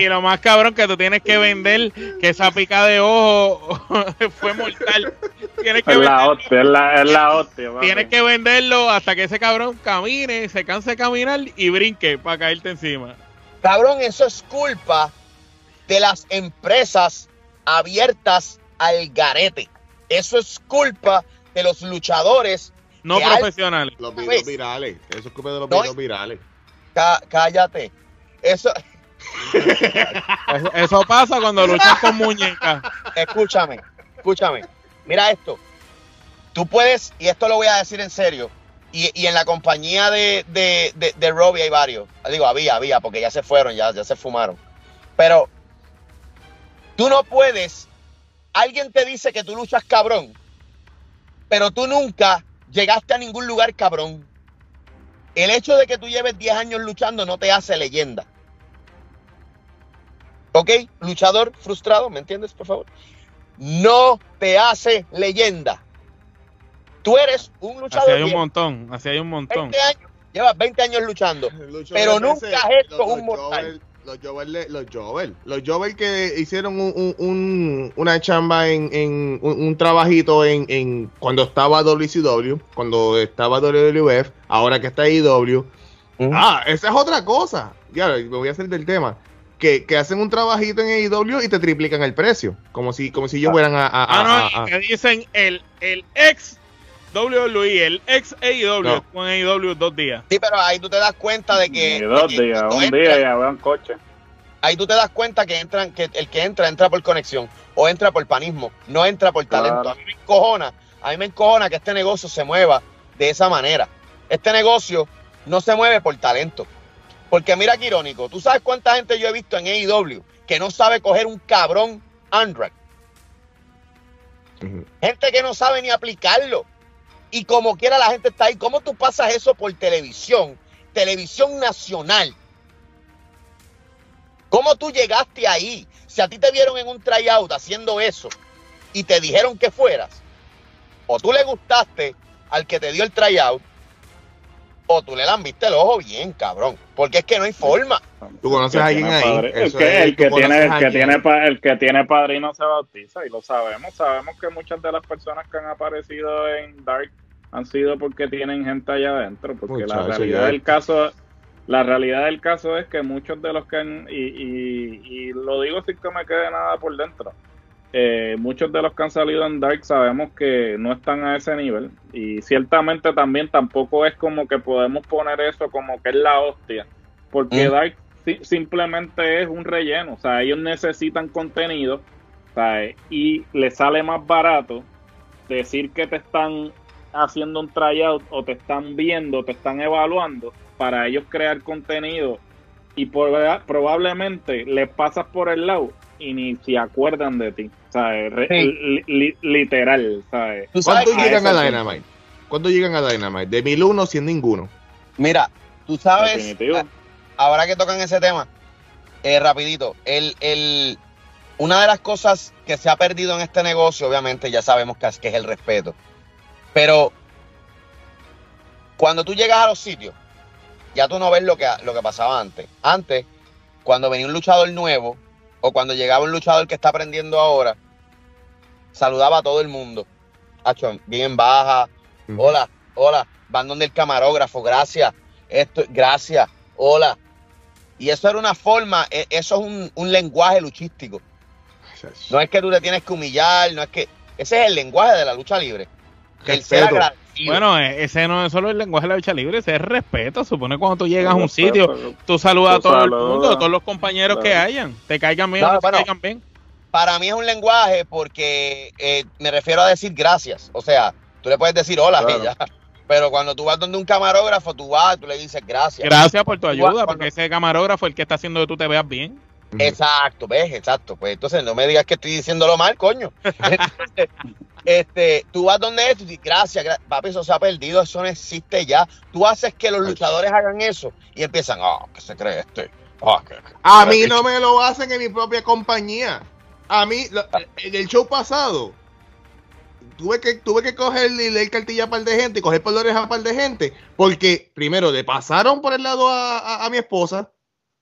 y lo más cabrón que tú tienes que vender que esa pica de ojo fue mortal. Tienes que es, la hostia, es, la, es la hostia, Tienes que venderlo hasta que ese cabrón camine, se canse de caminar y brinque para caerte encima. Cabrón, eso es culpa de las empresas abiertas al garete. Eso es culpa de los luchadores no profesionales. Los videos virales. Eso es culpa de los videos virales cállate. Eso. eso, pasa cuando luchan con muñecas. Escúchame, escúchame. Mira esto. Tú puedes, y esto lo voy a decir en serio, y, en la compañía de, de, de, Robbie hay varios. Digo, había, había, porque ya se fueron, ya, ya se fumaron. Pero tú no puedes alguien te dice que tú luchas cabrón, pero tú nunca llegaste a ningún lugar cabrón. El hecho de que tú lleves 10 años luchando no te hace leyenda. ¿Ok? Luchador frustrado, ¿me entiendes, por favor? No te hace leyenda. Tú eres un luchador. Así hay un viejo, montón, así hay un montón. 20 años, llevas 20 años luchando. Lucho Pero nunca has hecho un mortal. Los Jovel, le- los Jovel, los que hicieron un, un- un- una chamba en, en un, trabajito en, en cuando estaba WCW, cuando estaba WWF, ahora que está IW. Ah, esa es otra cosa. Ya, me voy a hacer del tema. Que, que hacen un trabajito en AEW y te triplican el precio. Como si, como si ellos fueran a, a- Ah, no, y que dicen el, el ex WWE, el ex AEW, No. con AEW dos días. Sí, pero ahí tú te das cuenta de que. Dos de que días, un entra- día ya vean coche. Ahí tú te das cuenta que entran, que el que entra, entra por conexión o entra por panismo, no entra por talento. Claro. A mí me encojona, a mí me encojona que este negocio se mueva de esa manera. Este negocio no se mueve por talento. Porque mira qué irónico, tú sabes cuánta gente yo he visto en AEW que no sabe coger un cabrón Android. Gente que no sabe ni aplicarlo. Y como quiera la gente está ahí. ¿Cómo tú pasas eso por televisión? Televisión nacional. ¿Cómo tú llegaste ahí? Si a ti te vieron en un tryout haciendo eso y te dijeron que fueras, o tú le gustaste al que te dio el tryout, o tú le lambiste el ojo bien, cabrón. Porque es que no hay forma. Tú conoces a alguien ahí. El que, el tiene, el a que alguien. tiene, pa- el que tiene padrino se bautiza y lo sabemos. Sabemos que muchas de las personas que han aparecido en Dark han sido porque tienen gente allá adentro. Porque la realidad del caso, la realidad del caso es que muchos de los que han, y, y, y lo digo sin que me quede nada por dentro. Eh, muchos de los que han salido en Dark sabemos que no están a ese nivel y ciertamente también tampoco es como que podemos poner eso como que es la hostia porque Mm. Dark si- simplemente es un relleno, o sea, ellos necesitan contenido ¿sabes? y les sale más barato decir que te están haciendo un tryout o te están viendo, te están evaluando para ellos crear contenido y por, probablemente les pasas por el lado y ni se acuerdan de ti, ¿sabes? Re- Sí. li- li- literal, ¿sabes? Tú sabes ¿Cuántos que- llegan a Dynamite? ¿Cuántos llegan a Dynamite? De 1001 sin ninguno. Mira, tú sabes, Definitivo. a- ahora que tocan ese tema, eh, rapidito, el, el, una de las cosas que se ha perdido en este negocio, obviamente ya sabemos que es, que es el respeto, pero cuando tú llegas a los sitios, ya tú no ves lo que, lo que pasaba antes. Antes, cuando venía un luchador nuevo, o cuando llegaba un luchador que está aprendiendo ahora, saludaba a todo el mundo. Hacho, bien baja, hola, hola, van donde el camarógrafo, gracias, esto, gracias, hola. Y eso era una forma, e- eso es un, un lenguaje luchístico. No es que tú te tienes que humillar, no es que. Ese es el lenguaje de la lucha libre. El ser Respeto. agradecido. Bueno, eh, ese no es solo el lenguaje de la lucha libre, ese es respeto. Supone cuando tú llegas a un Respeto, sitio, tú saludas a todo el mundo, a todos los compañeros que hayan. Te caigan bien No, te bueno. caigan bien. Para mí es un lenguaje porque eh, me refiero a decir gracias. O sea, tú le puedes decir hola Claro. a ella. Pero cuando tú vas donde un camarógrafo, tú vas, tú le dices gracias. Gracias por tu ayuda, porque ese camarógrafo es el que está haciendo que tú te veas bien. Exacto, ves, exacto. Pues entonces no me digas que estoy diciéndolo mal, coño. Entonces, este, tú vas donde esto y dices, gracias, gra- papi, eso se ha perdido, eso no existe ya. Tú haces que los luchadores hagan eso y empiezan, ah, ¿qué se cree este? Ah, que- A mí no me lo hacen en mi propia compañía. A mí, lo- en el show pasado, tuve que, tuve que coger y leer cartilla a par de gente, y coger por la oreja a par de gente, porque primero le pasaron por el lado a, a- a mi esposa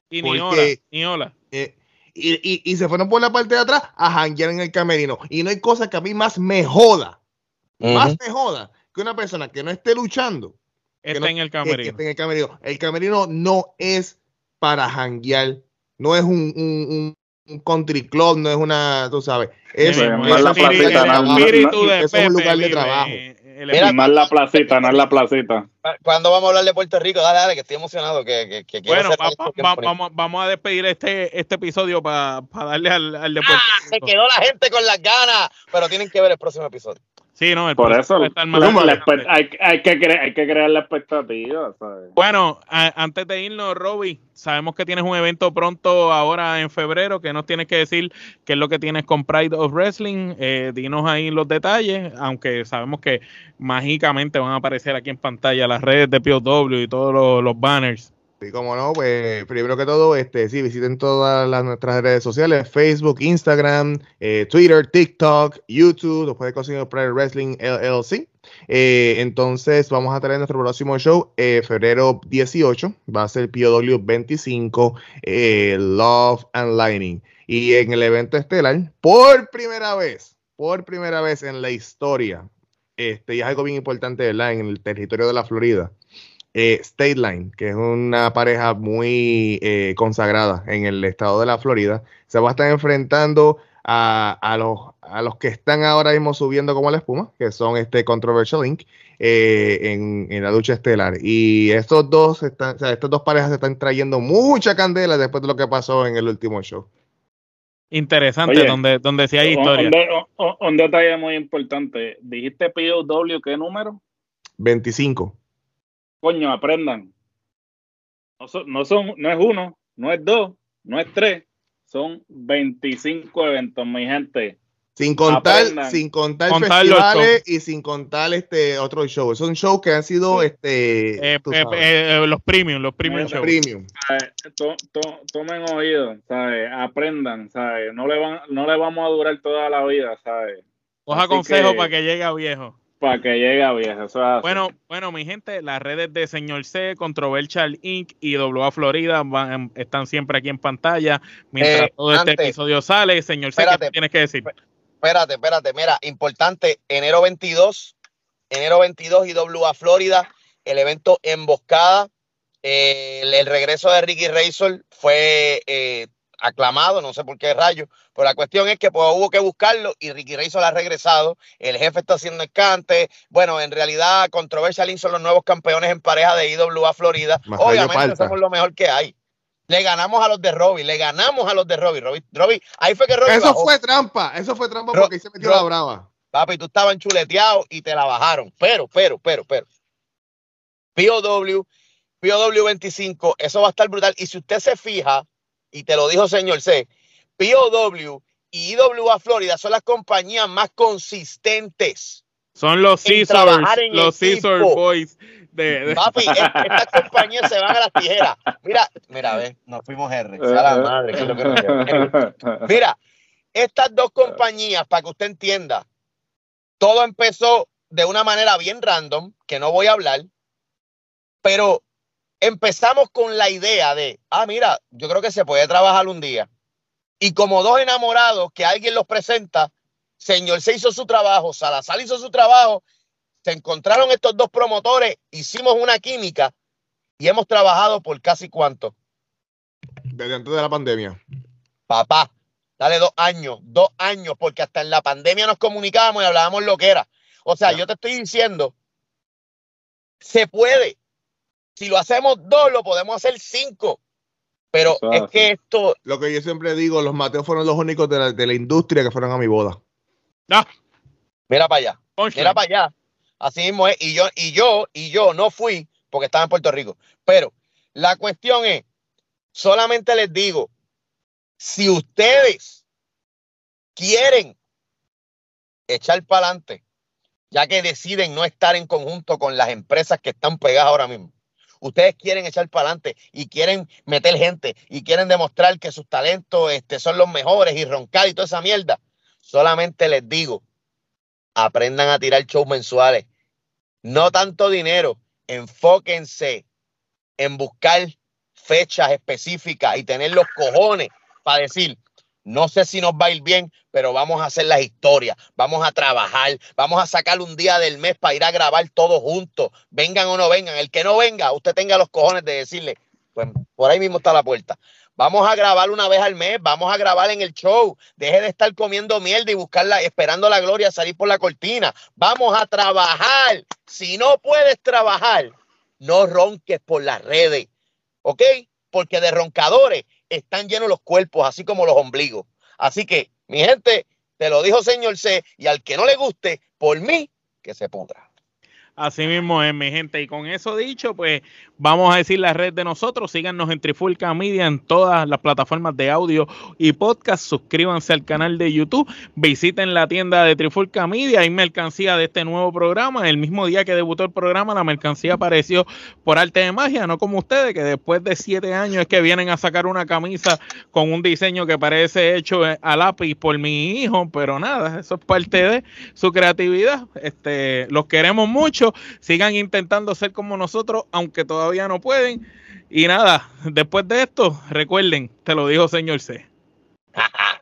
Y ni hola, ni hola. Eh, y, y- y se fueron por la parte de atrás a janguear en el camerino. Y no hay cosa que a mí más me joda, más me joda que una persona que no esté luchando Está no- en el que- que camerino. esté en el camerino. El camerino no es para janguear, no es un, un, un- un country club, no es una, tú sabes. Es, eso es un lugar de trabajo. El Mira, Y es la placita, no es la placita. ¿Cuándo vamos a hablar de Puerto Rico? Dale, dale, que estoy emocionado. Que, que, que quiero Bueno, va- va- vamos, vamos a despedir este, este episodio para darle al, al de Puerto Ah, se quedó la gente con las ganas, pero tienen que ver el próximo episodio. Sí, no, el Por eso hay, hay, que crear, hay que crear la expectativa. ¿sabes? Bueno, antes de irnos, Robbie, sabemos que tienes un evento pronto ahora en febrero, que nos tienes que decir qué es lo que tienes con Pride of Wrestling. Eh, dinos ahí los detalles, aunque sabemos que mágicamente van a aparecer aquí en pantalla las redes de POW y todos los banners. Y como no, pues primero que todo, este, sí, visiten todas las, nuestras redes sociales, Facebook, Instagram, eh, Twitter, TikTok, YouTube, los puede conseguir Pride Wrestling LLC. Eh, entonces vamos a tener nuestro próximo show eh, febrero 18, va a ser POW 25, Love and Lightning. Y en el evento estelar, por primera vez, por primera vez en la historia, este, y es algo bien importante, ¿verdad? En el territorio de la Florida eh, State Line, que es una pareja muy eh, consagrada en el estado de la Florida, se va a estar enfrentando a, los, a los que están ahora mismo subiendo como la espuma, que son este Controversial Link eh, en, la lucha estelar. Y estos dos, están, estas dos parejas están trayendo mucha candela después de lo que pasó en el último show. Interesante, donde, donde sí hay historia. Un, detalle muy importante. ¿Dijiste POW qué número? 25 coño, aprendan. No, son, no, son, no es uno, no es dos, no es tres, son 25 eventos, mi gente. Sin contar, sin contar, festivales y sin contar este otro show. Son shows que han sido este eh, eh, eh, los premium, los premium shows. Premium. tomen oído, ¿sabes? aprendan, ¿sabes? No le van, no le vamos a durar toda la vida, ¿sabes? Coja consejo para que llegue a viejo. Para que llegue a viejo. bueno, bueno, mi gente, las redes de Señor C, Controversial Inc. y WA Florida van, están siempre aquí en pantalla. Mientras eh, todo este episodio sale, Señor C, ¿qué tienes que decir? Espérate, espérate, mira, importante, enero 22, enero 22 y WA Florida, el evento Emboscada, eh, el, regreso de Ricky Razor fue eh, aclamado, no sé por qué rayo, pero la cuestión es que pues, hubo que buscarlo y Ricky Razor ha regresado, el jefe está haciendo escante, bueno, en realidad Controversial son los nuevos campeones en pareja de IWA Florida, obviamente somos lo mejor que hay. Le ganamos a los de Robbie, le ganamos a los de Robbie. Robbie, ahí fue que Robbie Eso fue trampa, eso fue trampa porque ahí se metió la brava. Papi, tú estabas enchuleteado y te la bajaron. Pero, pero, pero, pero. POW, POW 25, eso va a estar brutal. Y si usted se fija, y te lo dijo señor C, POW y IWA Florida son las compañías más consistentes. Son los Caesars, los Caesar Boys. De, Papi, estas compañías se van a las tijeras. Mira, mira, ve, nos fuimos R. la madre, que lo que Mira, estas dos compañías, para que usted entienda, todo empezó de una manera bien random, que no voy a hablar, pero empezamos con la idea de, ah, mira, yo creo que se puede trabajar un día. Y como dos enamorados que alguien los presenta, señor se hizo su trabajo, Salazar hizo su trabajo, se encontraron estos dos promotores, hicimos una química y hemos trabajado por casi cuánto. Desde antes de la pandemia. Papá, dale dos años, dos años, porque hasta en la pandemia nos comunicábamos y hablábamos lo que era. O sea, yo te estoy diciendo, se puede, si lo hacemos dos, lo podemos hacer cinco. Pero es que esto. Lo que yo siempre digo, los Mateos fueron los únicos de la, industria que fueron a mi boda. Ah. Mira para allá. Mira para allá. Así mismo es. Y yo, y yo, y yo no fui porque estaba en Puerto Rico. Pero la cuestión es, solamente les digo, si ustedes quieren echar para adelante, ya que deciden no estar en conjunto con las empresas que están pegadas ahora mismo, ustedes quieren echar para adelante y quieren meter gente y quieren demostrar que sus talentos este, son los mejores y roncar y toda esa mierda, solamente les digo, aprendan a tirar shows mensuales. No tanto dinero, enfóquense en buscar fechas específicas y tener los cojones para decir, no sé si nos va a ir bien, pero vamos a hacer las historias, vamos a trabajar, vamos a sacar un día del mes para ir a grabar todos juntos, vengan o no vengan. El que no venga, usted tenga los cojones de decirle, pues por ahí mismo está la puerta. Vamos a grabar una vez al mes, vamos a grabar en el show. Deje de estar comiendo mierda y buscarla, esperando la gloria salir por la cortina. Vamos a trabajar. Si no puedes trabajar, no ronques por las redes, ¿ok? Porque de roncadores están llenos los cuerpos, así como los ombligos. Así que, mi gente, te lo dijo señor C, y al que no le guste, por mí, que se pudra. Así mismo es, mi gente. Y con eso dicho, pues vamos a decir la red de nosotros. Síganos en Trifulca Media en todas las plataformas de audio y podcast. Suscríbanse al canal de YouTube. Visiten la tienda de Trifulca Media. Hay mercancía de este nuevo programa. El mismo día que debutó el programa, la mercancía apareció por arte de magia, no como ustedes, que después de siete años es que vienen a sacar una camisa con un diseño que parece hecho a lápiz por mi hijo. Pero nada, eso es parte de su creatividad. Este, los queremos mucho sigan intentando ser como nosotros, aunque todavía no pueden. Y nada, después de esto, recuerden, te lo dijo señor C.